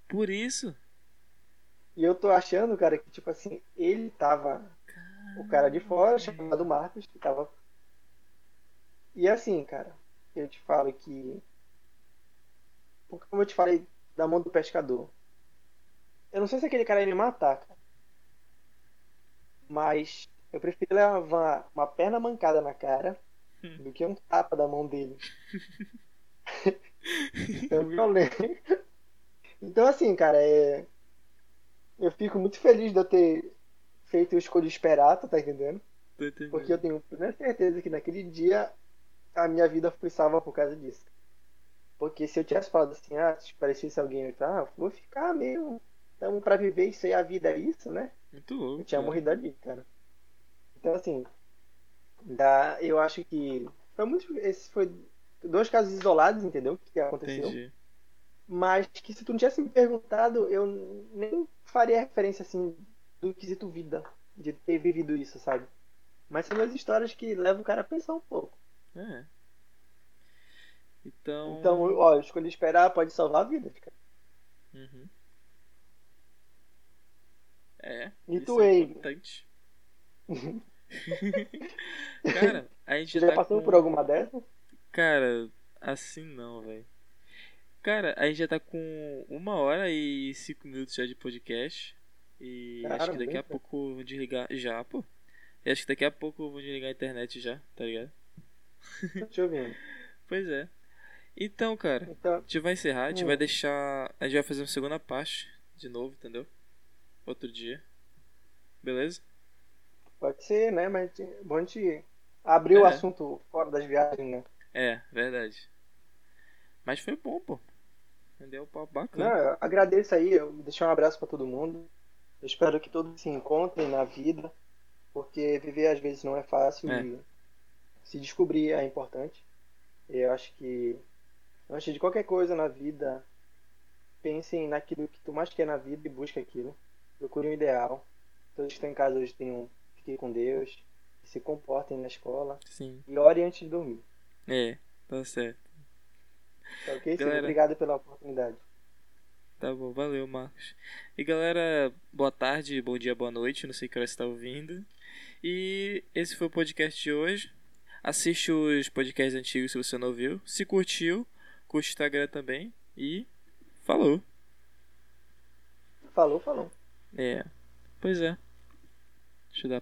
Speaker 1: Por isso.
Speaker 2: E eu tô achando, cara, que tipo assim, ele tava. O cara de fora, chamado Marcos, que tava. E assim, cara, eu te falo que. Porque como eu te falei da mão do pescador. Eu não sei se aquele cara ia me matar, cara. Mas eu prefiro levar uma perna mancada na cara
Speaker 1: Hum.
Speaker 2: do que um tapa da mão dele. é violento. Então assim, cara, é. Eu fico muito feliz de eu ter feito o escolha esperar, tu tá entendendo?
Speaker 1: Entendendo.
Speaker 2: Porque eu tenho plena certeza que naquele dia a minha vida foi salva por causa disso. Porque se eu tivesse falado assim, ah, se parecesse alguém, eu ah, vou ficar mesmo. Estamos pra viver isso aí, a vida é isso, né?
Speaker 1: Muito louco.
Speaker 2: Eu tinha
Speaker 1: cara.
Speaker 2: morrido ali, cara. Então assim, dá, eu acho que foi muito, esse foi dois casos isolados, entendeu? Que aconteceu.
Speaker 1: Entendi.
Speaker 2: Mas que se tu não tivesse me perguntado, eu nem faria referência assim do quesito vida, de ter vivido isso, sabe? Mas são duas histórias que levam o cara a pensar um pouco.
Speaker 1: É. Então.
Speaker 2: Então, ó, eu escolhi esperar, pode salvar vidas, cara.
Speaker 1: Uhum. É.
Speaker 2: E tu,
Speaker 1: é importante. Cara, a gente
Speaker 2: Você já
Speaker 1: tá
Speaker 2: passou
Speaker 1: com...
Speaker 2: por alguma dessas?
Speaker 1: Cara, assim não, velho. Cara, a gente já tá com uma hora e cinco minutos já de podcast. E
Speaker 2: Cara,
Speaker 1: acho que daqui a
Speaker 2: cara.
Speaker 1: pouco eu vou desligar já, pô. E acho que daqui a pouco eu vou desligar a internet já, tá ligado?
Speaker 2: Tô te ouvindo.
Speaker 1: Pois é. Então, cara,
Speaker 2: Então,
Speaker 1: a gente vai encerrar, a gente
Speaker 2: Hum.
Speaker 1: vai deixar. A gente vai fazer uma segunda parte de novo, entendeu? Outro dia. Beleza?
Speaker 2: pode ser, né? Mas bom a gente abrir o
Speaker 1: É.
Speaker 2: assunto fora das viagens, né?
Speaker 1: É, verdade. Mas foi bom, pô. Entendeu? Papo
Speaker 2: Não,
Speaker 1: bacana.
Speaker 2: eu agradeço aí, eu deixei um abraço pra todo mundo. Eu espero que todos se encontrem na vida, porque viver às vezes não é fácil
Speaker 1: É.
Speaker 2: e se descobrir é importante. Eu acho que antes de qualquer coisa na vida, pensem naquilo que tu mais quer na vida e busque aquilo. Procure um ideal. Todos que estão em casa hoje tenham fiquem com Deus, se comportem na escola
Speaker 1: Sim.
Speaker 2: e orem antes de dormir.
Speaker 1: É, tá certo.
Speaker 2: Tá ok?
Speaker 1: Galera.
Speaker 2: Obrigado pela oportunidade.
Speaker 1: Tá bom, valeu, Marcos. E galera, boa tarde, bom dia, boa noite. Não sei que hora você tá ouvindo. E esse foi o podcast de hoje. Assiste os podcasts antigos se você não viu. Se curtiu, curte o Instagram também. E falou.
Speaker 2: Falou, falou.
Speaker 1: É. Pois é. Deixa eu dar